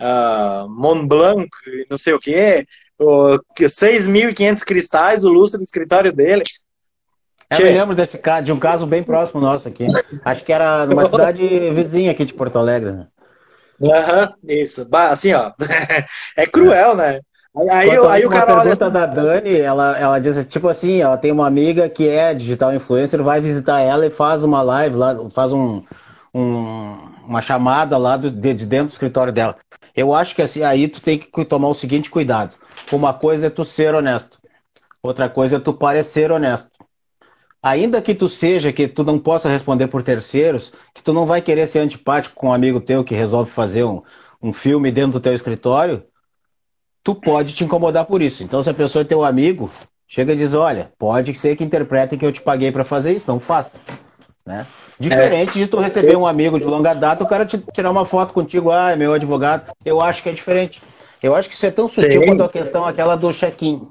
uh, Mont Blanc, não sei o quê, 6.500 cristais, o lustre do escritório dele. Eu me lembro desse caso, de um caso bem próximo nosso aqui. Acho que era numa (laughs) cidade vizinha aqui de Porto Alegre. Né? Aham, isso. Assim, ó. (laughs) é cruel, né? Aí, aí, aí o cara pergunta assim, da Dani, ela, ela diz tipo assim, ela tem uma amiga que é digital influencer, vai visitar ela e faz uma live lá, faz um, um uma chamada lá do, de, de dentro do escritório dela. Eu acho que assim, aí tu tem que tomar o seguinte cuidado. Uma coisa é tu ser honesto, outra coisa é tu parecer honesto. Ainda que tu seja, que tu não possa responder por terceiros, que tu não vai querer ser antipático com um amigo teu que resolve fazer um, um filme dentro do teu escritório, tu pode te incomodar por isso. Então, se a pessoa é teu amigo, chega e diz: olha, pode ser que interprete que eu te paguei para fazer isso, não faça. Né? Diferente é. de tu receber um amigo de longa data, o cara te tirar uma foto contigo, ah, é meu advogado. Eu acho que é diferente. Eu acho que isso é tão sutil Sim. quanto a questão aquela do check-in.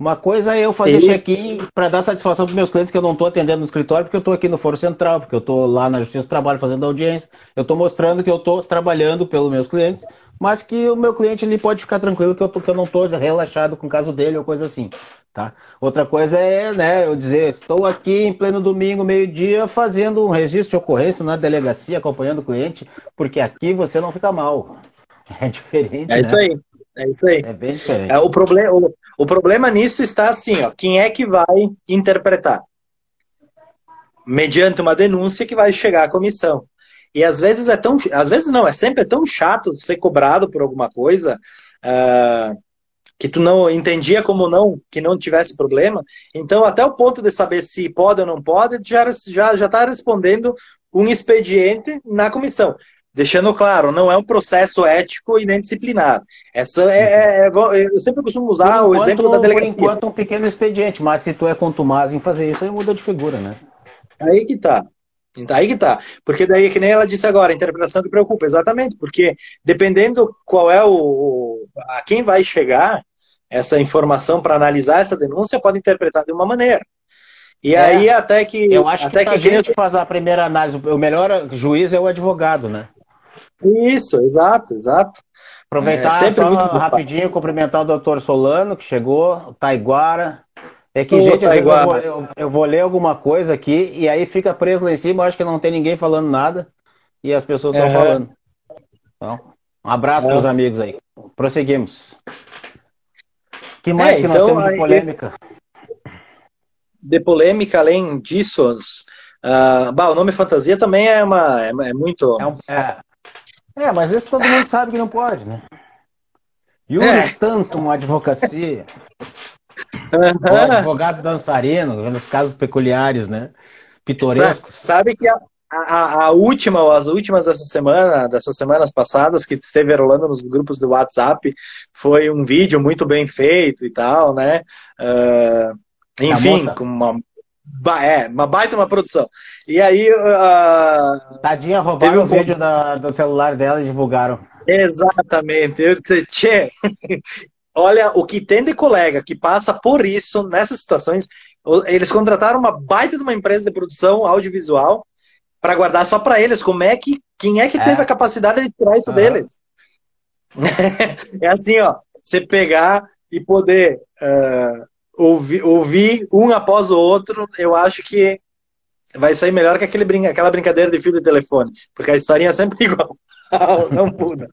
Uma coisa é eu fazer check-in para dar satisfação para meus clientes que eu não estou atendendo no escritório, porque eu estou aqui no Foro Central, porque eu estou lá na Justiça do Trabalho fazendo audiência. Eu estou mostrando que eu estou trabalhando pelos meus clientes, mas que o meu cliente ele pode ficar tranquilo que eu, tô, que eu não estou relaxado com o caso dele ou coisa assim. Tá? Outra coisa é né, eu dizer, estou aqui em pleno domingo, meio-dia, fazendo um registro de ocorrência na delegacia, acompanhando o cliente, porque aqui você não fica mal. (laughs) É diferente. É né? isso aí. É isso aí. É bem diferente. É, o, problema, o, o problema nisso está assim, ó, quem é que vai interpretar? Mediante uma denúncia que vai chegar à comissão. E às vezes é tão. Às vezes não, é sempre tão chato ser cobrado por alguma coisa uh, que tu não entendia como não, que não tivesse problema. Então, até o ponto de saber se pode ou não pode, já está já, já tá respondendo um expediente na comissão. Deixando claro, não é um processo ético e nem disciplinar. Essa é, é, é eu sempre costumo usar enquanto, o exemplo da delegacia. Por enquanto, um pequeno expediente, mas se tu é contumaz em fazer isso, aí muda de figura, né? Aí que tá. Aí que tá. Porque daí, que nem ela disse agora, a interpretação que preocupa. Exatamente, porque dependendo qual é o. a quem vai chegar essa informação para analisar essa denúncia, pode interpretar de uma maneira. E é, aí até que. Eu acho até que, que a gente faz a primeira análise, o melhor juiz é o advogado, né? Isso, exato, exato. Aproveitar é, só rapidinho, bom. cumprimentar o doutor Solano, que chegou, o Taiguara. É que, Ô, gente, eu vou, eu, eu, vou, ler alguma coisa aqui e aí fica preso lá em cima, acho que não tem ninguém falando nada e as pessoas estão falando. Então, um abraço para os amigos aí. Prosseguimos. que mais é, que nós então, temos de polêmica? De polêmica, além disso, uh, bah, o nome fantasia também é, uma, é, é muito. É, um, é, mas esse todo mundo sabe que não pode, né? Juris é. tantum advocacia. Uhum. O advogado dançarino, nos casos peculiares, né? Pitorescos. Sabe que a, a, a, última, as últimas dessa semana, dessas semanas passadas, que esteve rolando nos grupos do WhatsApp, foi um vídeo muito bem feito e tal, né? Uh, enfim, com uma é, uma baita uma produção. E aí. Uh, Tadinha roubaram um o vídeo da, do celular dela e divulgaram. Exatamente. Eu disse, tchê, (laughs) olha o que tem de colega que passa por isso nessas situações. Eles contrataram uma baita de uma empresa de produção audiovisual para guardar só para eles. Como é que quem é que é. teve a capacidade de tirar isso uhum. deles? (laughs) é assim, ó, você pegar e poder uh, ouvir, um após o outro, eu acho que vai sair melhor que aquele brin aquela brincadeira de fio de telefone, porque a historinha é sempre (laughs) igual, não muda.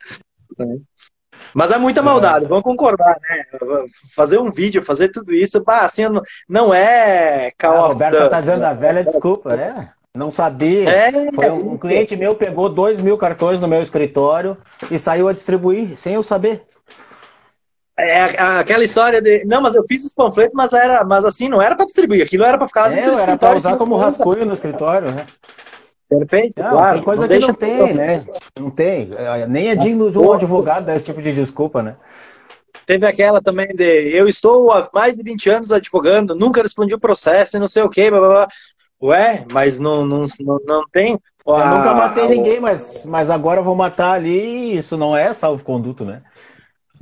Mas é muita maldade, vamos concordar, né? Fazer um vídeo, fazer tudo isso, bah, assim, não é Call ah, Roberto the... tá dizendo a velha desculpa, é. Não sabia. É, Foi um, um cliente meu pegou dois mil cartões no meu escritório e saiu a distribuir sem eu saber. É aquela história de. Não, mas eu fiz os panfletos, mas era, mas assim, não era para distribuir, aquilo era para ficar é, no era para usar como rascunho no escritório, né? Perfeito, não, claro. Tem coisa não que não tem, né? Não tem. Nem é digno de um advogado dar esse tipo de desculpa, né? Teve aquela também de eu estou há mais de 20 anos advogando, nunca respondi o processo e não sei o quê, blá, blá, blá. Ué, mas não, não, não, não tem. Eu nunca matei ninguém, mas, mas agora eu vou matar ali e isso não é salvo-conduto, né?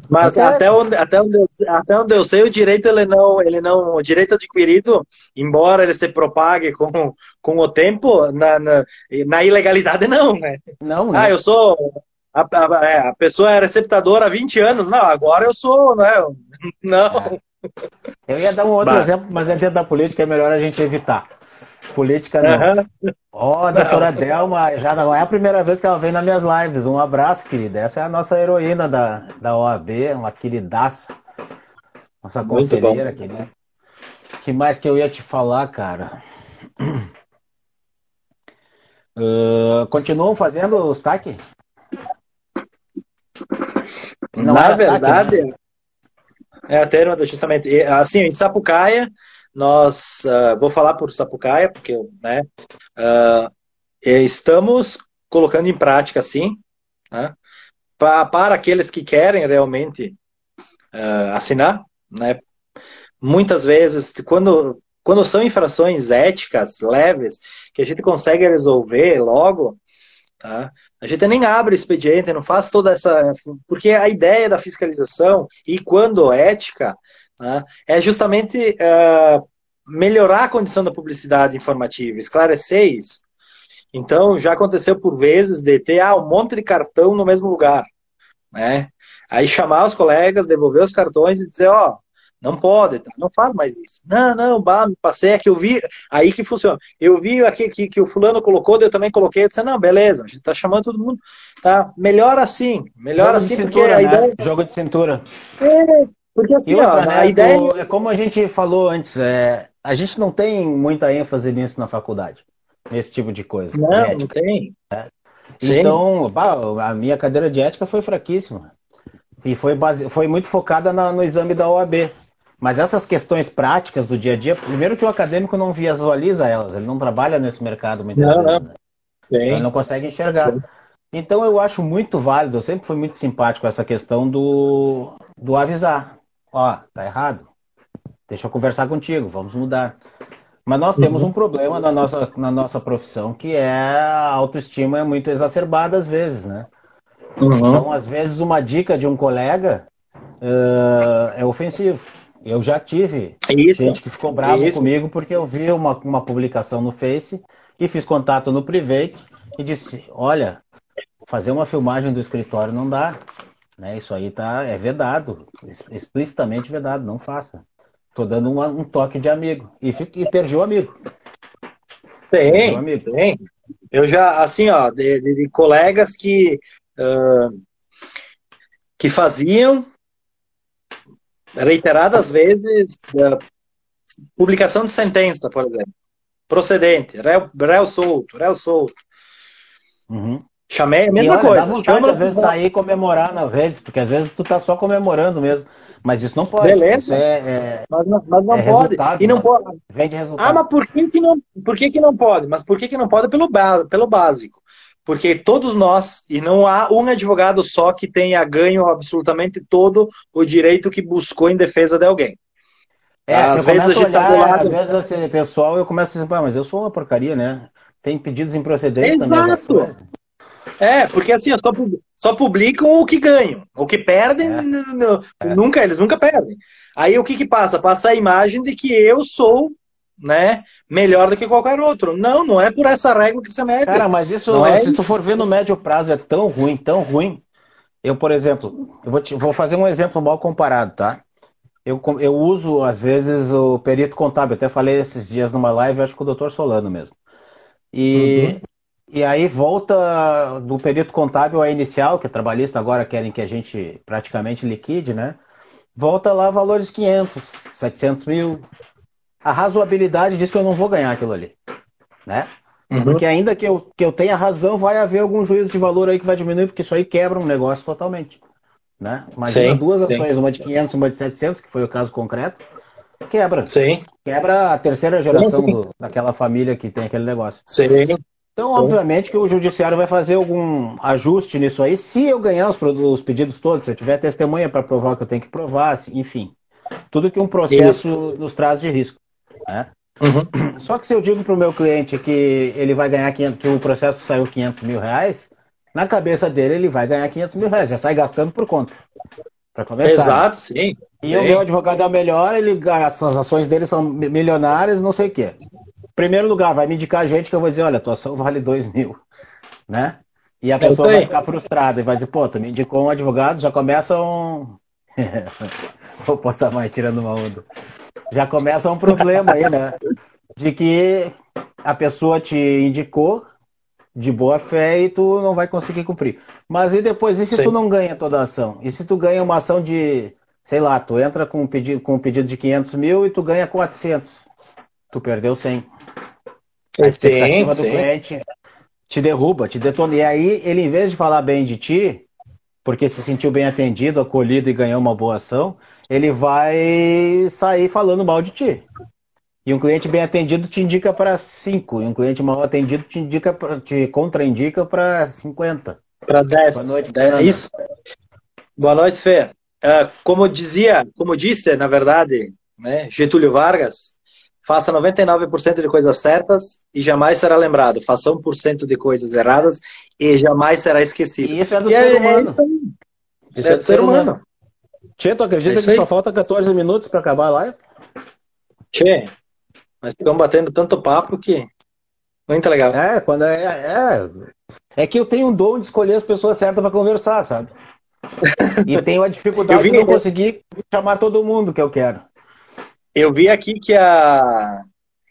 Mas até onde, até, onde eu, até onde eu sei, o direito ele não, ele não, o direito adquirido, embora ele se propague com, com o tempo, na, na, na ilegalidade não, né? Não, né? Ah, eu sou a, a, é, a, pessoa é receptadora há 20 anos, não, agora eu sou, né? (laughs) Não. É. Eu ia dar um outro bah. exemplo, mas dentro da política é melhor a gente evitar. Política não. Ó, uhum. oh, doutora não. Delma, já não é a primeira vez que ela vem nas minhas lives. Um abraço, querida. Essa é a nossa heroína da, da OAB, uma queridaça. Nossa conselheira, querida. que mais que eu ia te falar, cara? Uh, (clears throat) continuam fazendo os TAC? Na verdade, TAC, né? é a termo justamente. Assim, em Sapucaia, nós, uh, vou falar por Sapucaia, porque, né, uh, estamos colocando em prática, sim, né, pra, para aqueles que querem realmente uh, assinar, né, muitas vezes, quando, quando são infrações éticas leves, que a gente consegue resolver logo, tá, a gente nem abre expediente, não faz toda essa. Porque a ideia da fiscalização, e quando ética, né, é justamente uh, melhorar a condição da publicidade informativa, esclarecer isso. Então, já aconteceu por vezes de ter ah, um monte de cartão no mesmo lugar. Né? Aí chamar os colegas, devolver os cartões e dizer, ó, oh, não pode, tá? não faz mais isso. Não, não, bah, me passei aqui, eu vi, aí que funciona. Eu vi aqui que, que o fulano colocou, eu também coloquei, eu disse, não, beleza, a gente tá chamando todo mundo, tá? Melhor assim, melhor Jogo assim, porque a né? ideia... Jogo de cintura. É, porque assim, outra, ó, né, a ideia... É como a gente falou antes, é, a gente não tem muita ênfase nisso na faculdade, nesse tipo de coisa. Não, de não tem. É. Então, bah, a minha cadeira de ética foi fraquíssima. E foi, base... foi muito focada na, no exame da OAB. Mas essas questões práticas do dia a dia, primeiro que o acadêmico não visualiza elas, ele não trabalha nesse mercado muitas não, vezes. Não. Né? Ele não consegue enxergar. Sim. Então eu acho muito válido, eu sempre fui muito simpático essa questão do, do avisar. Ó, tá errado. Deixa eu conversar contigo, vamos mudar. Mas nós temos uhum. um problema na nossa, na nossa profissão, que é a autoestima é muito exacerbada às vezes, né? Uhum. Então, às vezes, uma dica de um colega uh, é ofensivo. Eu já tive Isso. gente que ficou bravo Isso. comigo porque eu vi uma, uma publicação no Face e fiz contato no Private e disse: Olha, fazer uma filmagem do escritório não dá. Né? Isso aí tá, é vedado, explicitamente vedado, não faça. Tô dando um, um toque de amigo. E, fico, e perdi o amigo. Tem, amigo. tem. Eu já, assim, ó, de, de, de colegas que, uh, que faziam reiteradas vezes uh, publicação de sentença, por exemplo. Procedente, réu, réu solto, réu solto. Uhum. Chamei a mesma e, olha, coisa. Dá vontade, Chama... às vezes, sair e comemorar nas redes, porque às vezes tu tá só comemorando mesmo. Mas isso não pode. Beleza. É, é, mas não, mas não é pode. E não né? pode. Vem de resultado. Ah, mas por que, que, não, por que, que não pode? Mas por que, que não pode? Pelo, pelo básico. Porque todos nós, e não há um advogado só que tenha ganho absolutamente todo o direito que buscou em defesa de alguém. É, às vezes a gente tá olhar, tá lado... Às vezes, assim, pessoal, eu começo a dizer, mas eu sou uma porcaria, né? Tem pedidos improcedentes Exato. É, porque assim, só, só publicam o que ganham. O que perdem, é. é. nunca, eles nunca perdem. Aí o que que passa? Passa a imagem de que eu sou né, melhor do que qualquer outro. Não, não é por essa regra que você mede. Cara, mas isso, não é se tu for ver no médio prazo, é tão ruim, tão ruim. Eu, por exemplo, eu vou, te, vou fazer um exemplo mal comparado, tá? Eu, eu uso, às vezes, o perito contábil. Até falei esses dias numa live, acho que com o doutor Solano mesmo. E, uhum. E aí volta do perito contábil a inicial, que é trabalhista agora querem que a gente praticamente liquide, né? Volta lá valores 500, 700 mil, a razoabilidade diz que eu não vou ganhar aquilo ali. Né? Uhum. Porque ainda que eu, que eu tenha razão, vai haver algum juízo de valor aí que vai diminuir, porque isso aí quebra um negócio totalmente. né? Imagina Sim, duas sim. ações, uma de 500, uma de 700, que foi o caso concreto, quebra. Sim, Quebra a terceira geração do- daquela família que tem aquele negócio. sim. Então, obviamente que o judiciário vai fazer algum ajuste nisso aí, se eu ganhar os, os pedidos todos, se eu tiver testemunha para provar o que eu tenho que provar, assim, enfim. Tudo que um processo nos traz de risco. Né? Uhum. Só que se eu digo para o meu cliente que ele vai ganhar 500, que o processo saiu 500 mil reais, na cabeça dele ele vai ganhar 500 mil reais, já sai gastando por conta. Para começar. Exato, sim. E o Sim. meu advogado é o melhor, ele, as ações dele são milionárias, não sei o quê. Primeiro lugar, vai me indicar gente que eu vou dizer, olha, a tua ação vale 2 mil, (laughs) né? E a É pessoa vai ficar frustrada e vai dizer, pô, tu me indicou um advogado, já começa um... (laughs) Vou passar mais tirando uma onda. Já começa um problema aí, né? De que a pessoa te indicou de boa fé e tu não vai conseguir cumprir. Mas e depois, e se Sim. tu não ganha toda a ação? E se tu ganha uma ação de, sei lá, tu entra com um pedido, com um pedido de 500 mil e tu ganha 400? Tu perdeu 100. A expectativa Sim, do sim. cliente te derruba, te detona. E aí, ele, em vez de falar bem de ti, porque se sentiu bem atendido, acolhido e ganhou uma boa ação, ele vai sair falando mal de ti. E um cliente bem atendido te indica para 5, e um cliente mal atendido te indica pra, te contraindica para 50. Para 10. Boa noite, Dez- Fernanda. Isso. Boa noite, Fê. Ah, como dizia, como disse, na verdade, né, Getúlio Vargas, faça 99% de coisas certas e jamais será lembrado. Faça 1% de coisas erradas e jamais será esquecido. E isso é do E ser é- humano. Isso É do ser humano. Tchê, tu acredita É que só falta 14 minutos para acabar a live? Tchê, nós ficamos batendo tanto papo que. Muito legal. É, quando é, é. É que eu tenho um dom de escolher as pessoas certas para conversar, sabe? (laughs) E tenho a dificuldade de não conseguir chamar todo mundo que eu quero. Eu vi aqui que a,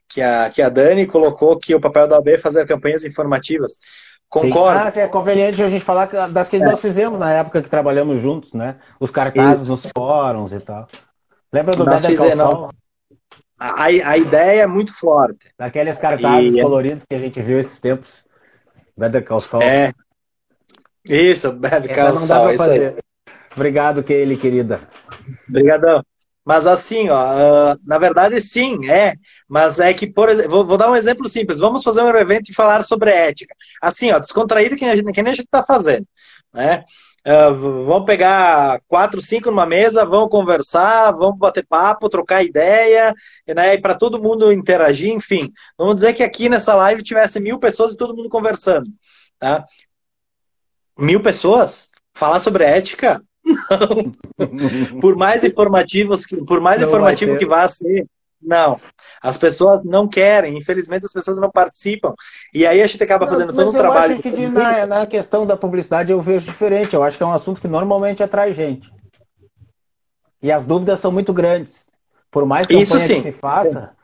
que a, que a Dani colocou que o papel da OAB é fazer campanhas informativas. Concordo. Sim. Ah, sim, é conveniente a gente falar das que nós fizemos na época que trabalhamos juntos, né? Os cartazes nos fóruns e tal. Lembra do Nós Better fizemos- Saul? A, a ideia é muito forte. Daqueles cartazes E- coloridos que a gente viu esses tempos. Better Call Saul. É. Isso, Bad Essa Call não dá Saul, pra isso aí. fazer. Obrigado, Keile, querida. Obrigadão. Mas assim, ó, ah, na verdade sim, é. Mas é que, por exemplo, vou, dar um exemplo simples. Vamos fazer um evento e falar sobre ética. Assim, ó, descontraído que, a gente- que nem a gente está fazendo, né? Ah, v- vamos pegar quatro, cinco numa mesa, vamos conversar, vamos bater papo, trocar ideia, né? E para todo mundo interagir, enfim. Vamos dizer que aqui nessa live tivesse mil pessoas e todo mundo conversando, tá? Mil pessoas? Falar sobre ética? Por mais informativos que, por mais Não informativo que vá ser, não. As pessoas não querem, infelizmente as pessoas não participam. E aí a gente acaba fazendo Não, todo um mas eu trabalho. acho que de- na, na questão da publicidade eu vejo diferente. Eu acho que é um assunto que normalmente atrai gente. E as dúvidas são muito grandes. Por mais campanha Isso sim. que se faça,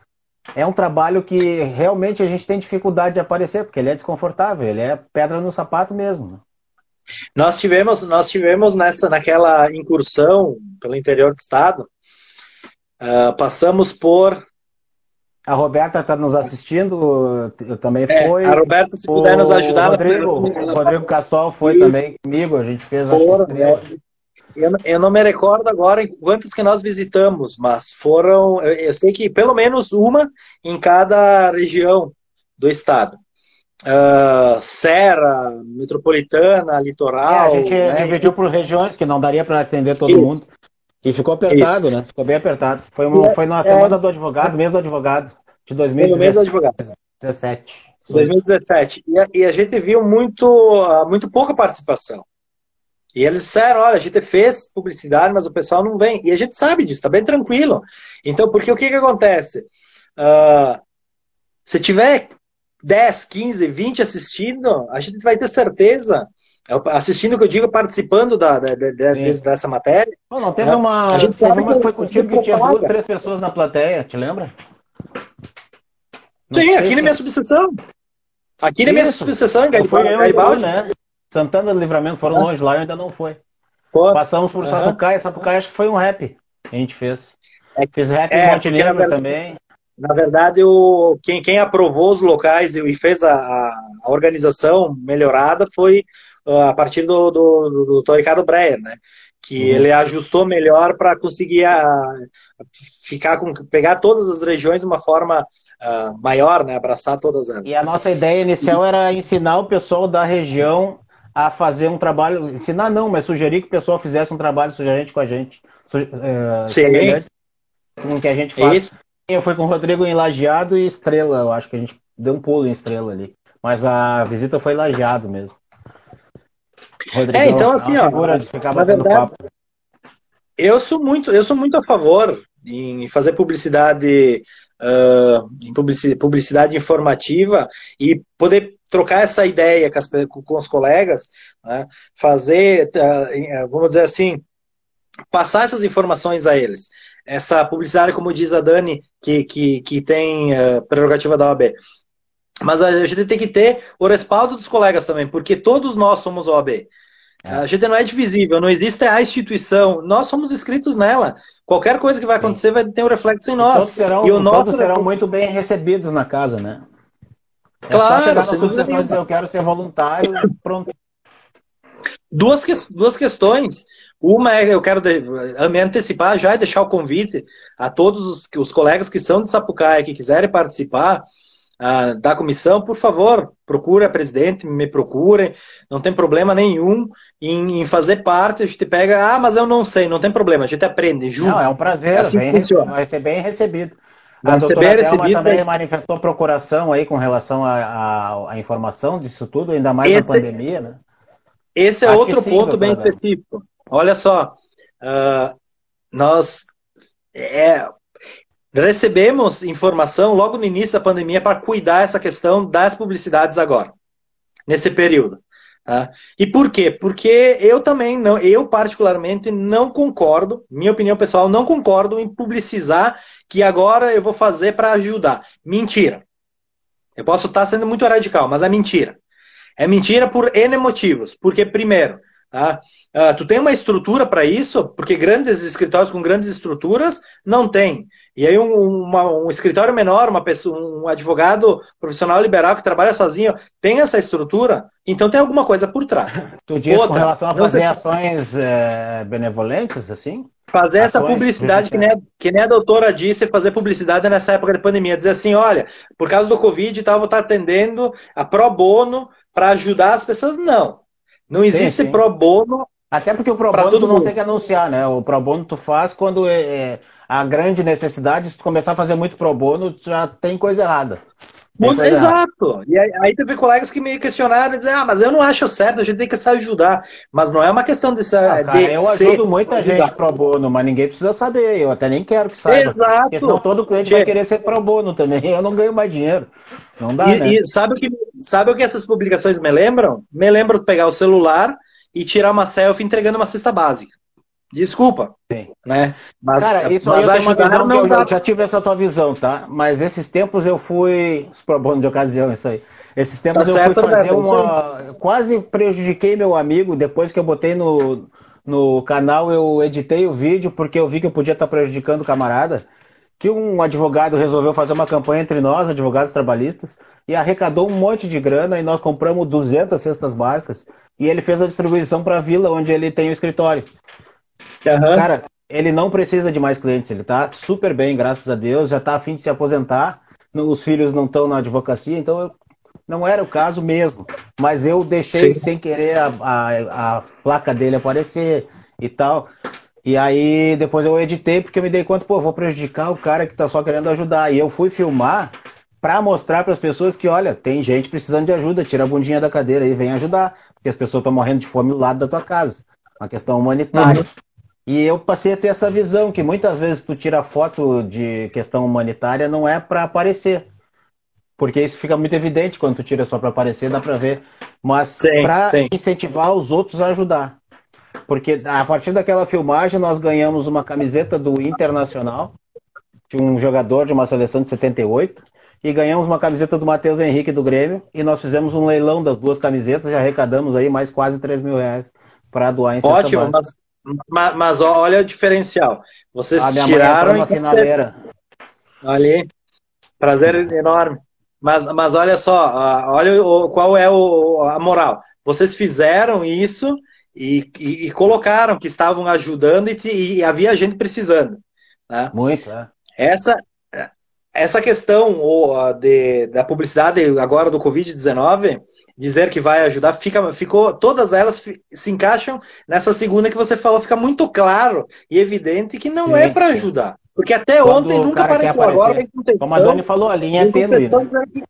é um trabalho que realmente a gente tem dificuldade de aparecer, porque ele é desconfortável, ele é pedra no sapato mesmo. Né? Nós tivemos, nós tivemos nessa, naquela incursão pelo interior do estado, ah, passamos por. A Roberta está nos assistindo, eu também é, foi. a Roberta, se puder nos ajudar. O Rodrigo, o Rodrigo Cassol foi Isso. também comigo, a gente fez Foram, estrela. Eu, eu não me recordo agora quantas que nós visitamos, mas foram, eu, eu sei que pelo menos uma em cada região do estado. Ah, Serra, Metropolitana, É, Litoral. a gente né? dividiu por regiões, que não daria para atender todo Isso. mundo. E ficou apertado, né? Ficou bem apertado. Foi, uma, É, foi na é. semana do advogado, mês do advogado, de Pelo menos 2017. advogado. 2017. E a, e a gente viu muito, ah, muito pouca participação. E eles disseram, olha, a gente fez publicidade, mas o pessoal não vem. E a gente sabe disso, tá bem tranquilo. Então, porque o que que acontece? Ah, se tiver 10, 15, 20 assistindo, a gente vai ter certeza, eu- assistindo o que eu digo, participando da, da- da- dessa matéria, não teve É. uma. A gente Teve uma que que foi contigo que tinha duas, três pessoas na plateia, te lembra? Não Sim, aqui se- na minha subseção. Aqui na minha subseção, em fui Garibaldi. eu Garibaldi. né? Santana do Livramento foram Ah. longe lá, eu ainda não foi. Pô, Passamos por Aham. Sapucaia, Sapucaia acho que foi um rap que a gente fez. É- Fiz rap é, em Monte Negro também. Na verdade, o, quem, quem aprovou os locais e fez a, a- organização melhorada foi uh, a partir do, do, do, do Dr. Ricardo Breyer, né? que uhum. ele ajustou melhor para conseguir a, ficar com pegar todas as regiões de uma forma uh, maior, né, abraçar todas elas. E a nossa ideia inicial era ensinar o pessoal da região a fazer um trabalho, ensinar não, mas sugerir que o pessoal fizesse um trabalho sugerente com a gente, uh, Sim. com o que a gente faz. Isso. Eu fui com o Rodrigo em Lajeado e Estrela, eu acho que a gente deu um pulo em Estrela ali. Mas a visita foi Lajeado mesmo. Rodrigão, é, então assim, ó, na verdade, papo. eu sou muito, eu sou muito a favor em fazer publicidade, uh, em publicidade, publicidade, informativa e poder trocar essa ideia com, as, com os colegas, né, fazer, uh, vamos dizer assim, passar essas informações a eles. Essa publicidade, como diz a Dani, que, que, que tem uh, prerrogativa da OAB. Mas a gente tem que ter o respaldo dos colegas também, porque todos nós somos OAB. É. A gente não é divisível, não existe a instituição, nós somos inscritos nela. Qualquer coisa que vai acontecer Sim. vai ter um reflexo em nós. todos serão, e o todos serão muito bem recebidos na casa, né? É claro, chegar na subseção e dizer eu quero ser voluntário, pronto. Duas, que, duas questões. Uma é, eu quero me antecipar já e deixar o convite a todos os, os colegas que são de Sapucaia, que quiserem participar, uh, da comissão, por favor, procure a presidente, me procurem, não tem problema nenhum em, em, fazer parte, a gente pega, ah, mas eu não sei, não tem problema, a gente aprende junto. Não, é um prazer, é assim bem, vai ser bem recebido. A doutora Thelma também mas... manifestou procuração aí com relação à informação disso tudo, ainda mais esse, na pandemia, né? Esse é Acho outro sim, ponto bem específico. Olha só, uh, nós é, Recebemos informação logo no início da pandemia para cuidar essa questão das publicidades agora, nesse período. Tá? E por quê? Porque eu também não, eu particularmente não concordo, minha opinião pessoal, não concordo em publicizar que agora eu vou fazer para ajudar. Mentira. Eu posso estar sendo muito radical, mas é mentira. É mentira por N motivos. Porque, primeiro, tá? Uh, tu tem uma estrutura para isso, porque grandes escritórios com grandes estruturas não tem. E aí um, uma, um escritório menor, uma pessoa, um advogado profissional liberal que trabalha sozinho, tem essa estrutura, então tem alguma coisa por trás. (laughs) Tu diz Outra, com relação a fazer ações é, benevolentes, assim? Fazer ações, essa publicidade, que nem, a, que nem a doutora disse, fazer publicidade nessa época de pandemia. Dizer assim, olha, por causa do Covid e tal, vou estar atendendo a pro bono para ajudar as pessoas. Não. Não existe sim, sim. pro bono até porque o pro bono tu não tem que anunciar, né? O pro bono tu faz quando é, é, a grande necessidade, se tu começar a fazer muito pro bono, já tem coisa errada. Tem coisa Exato. Errada. E aí, aí, teve colegas que me questionaram e dizer, ah, mas eu não acho certo, a gente tem que se ajudar. Mas não é uma questão de, ah, cara, de eu ajudo muita gente pro bono, mas ninguém precisa saber. Eu até nem quero que saiba. Exato. Porque senão todo cliente vai querer ser pro bono também. (laughs) Eu não ganho mais dinheiro. Não dá, e, né? E sabe o, que, sabe o que essas publicações me lembram? Me lembram de pegar o celular e tirar uma selfie entregando uma cesta básica. Desculpa. Sim. Né? Mas, Cara, isso mas aí eu uma visão que eu já, já, tive essa tua visão, tá? Mas esses tempos eu fui. Pro bono de ocasião, isso aí. Esses tempos tá eu certo, fui fazer uma. Quase prejudiquei meu amigo depois que eu botei no, no canal, eu editei o vídeo porque eu vi que eu podia estar prejudicando o camarada. Que um advogado resolveu fazer uma campanha entre nós, advogados trabalhistas, e arrecadou um monte de grana e nós compramos 200 cestas básicas e ele fez a distribuição para a vila onde ele tem o escritório. Uhum. Cara, ele não precisa de mais clientes, ele tá super bem, graças a Deus, já tá afim de se aposentar, os filhos não estão na advocacia, então não era o caso mesmo. Mas eu deixei Sim. sem querer a, a, a, placa dele aparecer e tal. E aí depois eu editei porque eu me dei conta, pô, vou prejudicar o cara que tá só querendo ajudar. E eu fui filmar para mostrar para as pessoas que, olha, tem gente precisando de ajuda, tira a bundinha da cadeira e vem ajudar, porque as pessoas estão morrendo de fome do lado da tua casa. Uma questão humanitária. Uhum. E eu passei a ter essa visão que muitas vezes tu tira foto de questão humanitária não é para aparecer. Porque isso fica muito evidente quando tu tira só para aparecer, dá para ver. Mas para incentivar os outros a ajudar. Porque a partir daquela filmagem nós ganhamos uma camiseta do Internacional, de um jogador de uma seleção de 78, e ganhamos uma camiseta do Matheus Henrique do Grêmio e nós fizemos um leilão das duas camisetas e arrecadamos aí mais quase 3 mil reais para doar em Ótimo, mas, mas, mas, olha o diferencial. Vocês ah, tiraram uma finaleira. Ali, prazer enorme. Mas, mas olha só, olha qual é o, a moral. Vocês fizeram isso e, e, e colocaram que estavam ajudando e, e havia gente precisando. Né? Muito, é. Essa, essa questão ou, de, da publicidade agora do Covid-19, dizer que vai ajudar, fica, ficou, todas elas se encaixam nessa segunda que você falou, fica muito claro e evidente que não é sim, é para ajudar. Porque até Quando ontem nunca apareceu. Agora vem com Como a Dani falou, a linha é tênue. Né?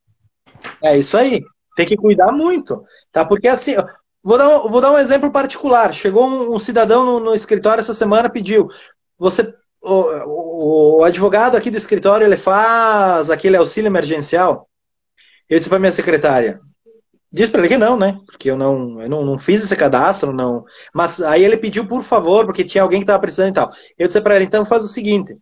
É isso aí. Tem que cuidar muito. Tá? Porque assim, vou dar, um, vou dar um exemplo particular. Chegou um, um cidadão no, no, escritório essa semana, pediu. Você, o, o, advogado aqui do escritório, ele faz aquele auxílio emergencial. Eu disse para minha secretária, Diz para ele que não, né? Porque eu não, eu não, não fiz esse cadastro, não. Mas aí ele pediu por favor, porque tinha alguém que estava precisando e tal. Eu disse para ele, então faz o seguinte: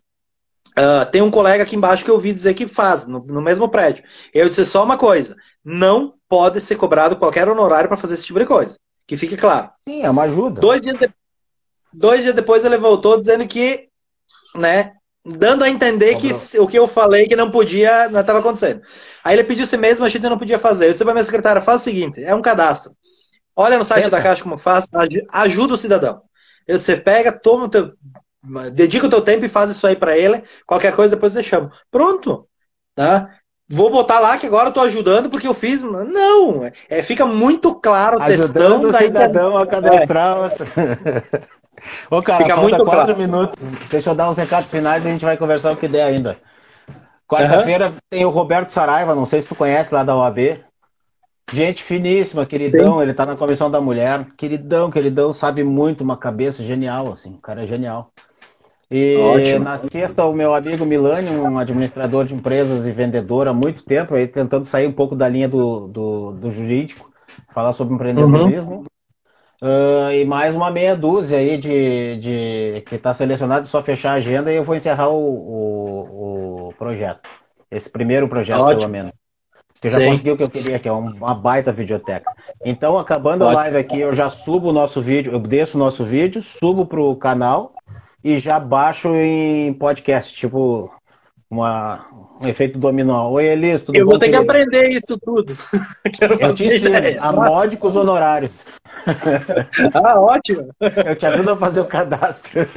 Uh, tem um colega aqui embaixo que eu ouvi dizer que faz, no, no, mesmo prédio. Eu disse só uma coisa: não pode ser cobrado qualquer honorário para fazer esse tipo de coisa. Que fique claro. Sim, é uma ajuda. Dois dias, de... Dois dias depois ele voltou dizendo que, né, dando a entender que o que eu falei que não podia, não estava acontecendo. Aí ele pediu si mesmo, a gente não podia fazer. Eu disse para minha secretária: faz o seguinte: é um cadastro. Olha no site Tenta. da Caixa como faz, ajuda o cidadão. Você pega, toma o teu, dedica o teu tempo e faz isso aí para ele. Qualquer coisa depois você chama. Pronto. Tá? Vou botar lá que agora eu tô ajudando porque eu fiz. Não, é, fica muito claro Ajudando o cidadão a cadastrar. É. (laughs) Ô, cara, fica falta quatro claro. minutos. Deixa eu dar uns recados finais e a gente vai conversar o que der ainda. Quarta-feira uhum. tem o Roberto Saraiva, não sei se tu conhece lá da OAB. Gente finíssima, queridão, Sim. ele tá na comissão da mulher. Queridão, queridão, sabe muito, uma cabeça genial, assim, o cara é genial. E Ótimo. na sexta, o meu amigo Milani, um administrador de empresas e vendedor há muito tempo, aí tentando sair um pouco da linha do, do, do jurídico, falar sobre empreendedorismo. Uhum. Uh, e mais uma meia dúzia aí de, de que está selecionado, só fechar a agenda e eu vou encerrar o, o, o projeto. Esse primeiro projeto, Ótimo. pelo menos. Que já Sim. consegui o que eu queria, que é uma baita videoteca. Então, acabando Ótimo. a live aqui, eu já subo o nosso vídeo, eu desço o nosso vídeo, subo para o canal e já baixo em podcast, tipo uma, um efeito dominó. Oi, Elis, tudo Eu bom? vou ter querido? que aprender isso tudo. (laughs) eu te ensino, a módicos honorários. (laughs) ah, ótimo. Eu te ajudo a fazer o cadastro.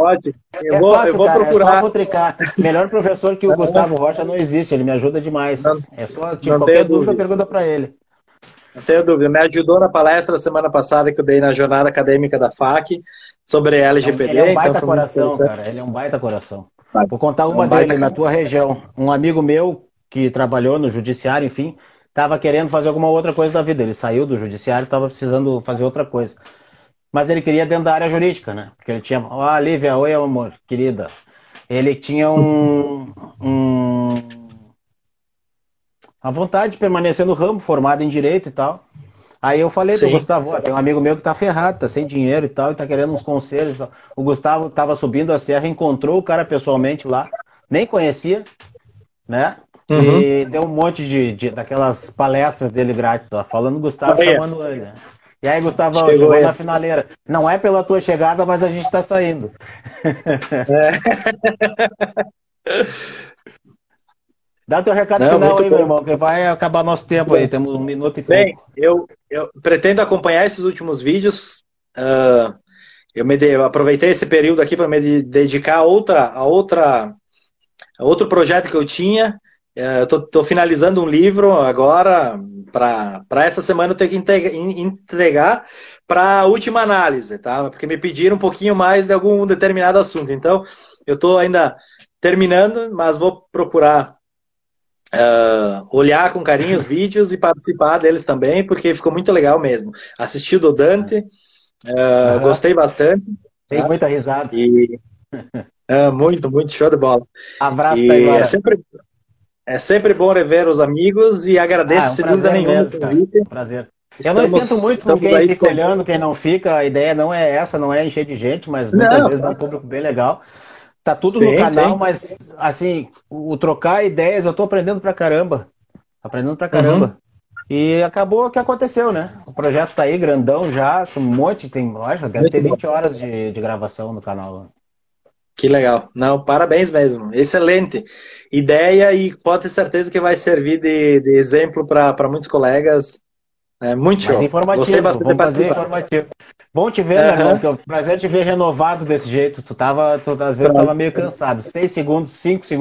Ótimo. Eu é vou, fácil, eu vou cara, procurar. É só tricar. Melhor professor que o Gustavo Rocha não existe, ele me ajuda demais. Não, é só, tipo, qualquer dúvida, dúvida, pergunta para ele. Não tenho dúvida. Me ajudou na palestra semana passada que eu dei na jornada acadêmica da FAC sobre LGPD. Ele é um baita então coração, cara. Ele é um baita coração. Vou contar uma é um dele na tua região. Um amigo meu que trabalhou no judiciário, enfim, estava querendo fazer alguma outra coisa da vida. Ele saiu do judiciário, estava precisando fazer outra coisa. Mas ele queria dentro da área jurídica, né? Porque ele tinha. Ó, oh, Lívia, oi, amor, querida. Ele tinha um, um. A vontade de permanecer no ramo, formado em direito e tal. Aí eu falei Sim. pro Gustavo, tem um amigo meu que tá ferrado, tá sem dinheiro e tal, e tá querendo uns conselhos. O Gustavo tava subindo a serra, encontrou o cara pessoalmente lá, nem conhecia, né? Uhum. E deu um monte de, de, daquelas palestras dele grátis lá, falando Gustavo, chamando ele. Né? E aí, Gustavo, chegou, chegou na finaleira. Não é pela tua chegada, mas a gente tá saindo. É. (laughs) (laughs) Dá teu recado Não, final aí, bom. meu irmão, que vai acabar nosso tempo aí, temos um minuto e pouco. Bem, eu, eu pretendo acompanhar esses últimos vídeos. Uh, eu me de, eu aproveitei esse período aqui para me dedicar a outra, a outra, a outro projeto que eu tinha. Uh, Estou finalizando um livro agora para essa semana eu tenho que entregar para a última análise, tá? Porque me pediram um pouquinho mais de algum determinado assunto. Então, eu estou ainda terminando, mas vou procurar Uh, olhar com carinho os vídeos e participar deles também, porque ficou muito legal mesmo. Assisti o do Dante, uh, uhum. gostei bastante. Tem tá? muita risada. E, uh, (laughs) muito, muito show de bola. Abraço, e é sempre, é sempre bom rever os amigos e agradeço, ah, é um sem dúvida nenhuma, mesmo, Prazer. Eu não esquento muito com quem fica olhando, quem não fica. A ideia não é essa, não é encher de gente, mas muitas não, vezes dá um público bem legal. Tá tudo sim, no canal, sim. mas assim, o, trocar ideias, eu tô aprendendo pra caramba. Aprendendo pra caramba. Uhum. E acabou o que aconteceu, né? O projeto tá aí, grandão já, um monte, tem, acho, deve Muito ter 20 bom. horas de, de gravação no canal. Que legal. Não, parabéns mesmo. Excelente ideia e pode ter certeza que vai servir de, de exemplo para muitos colegas É muito show. Mas informativo, vamos fazer informativo. Bom te ver, uhum. meu irmão, que é um prazer te ver renovado desse jeito. Tu tava, tu, às vezes, estava meio cansado. Seis segundos, cinco segundos.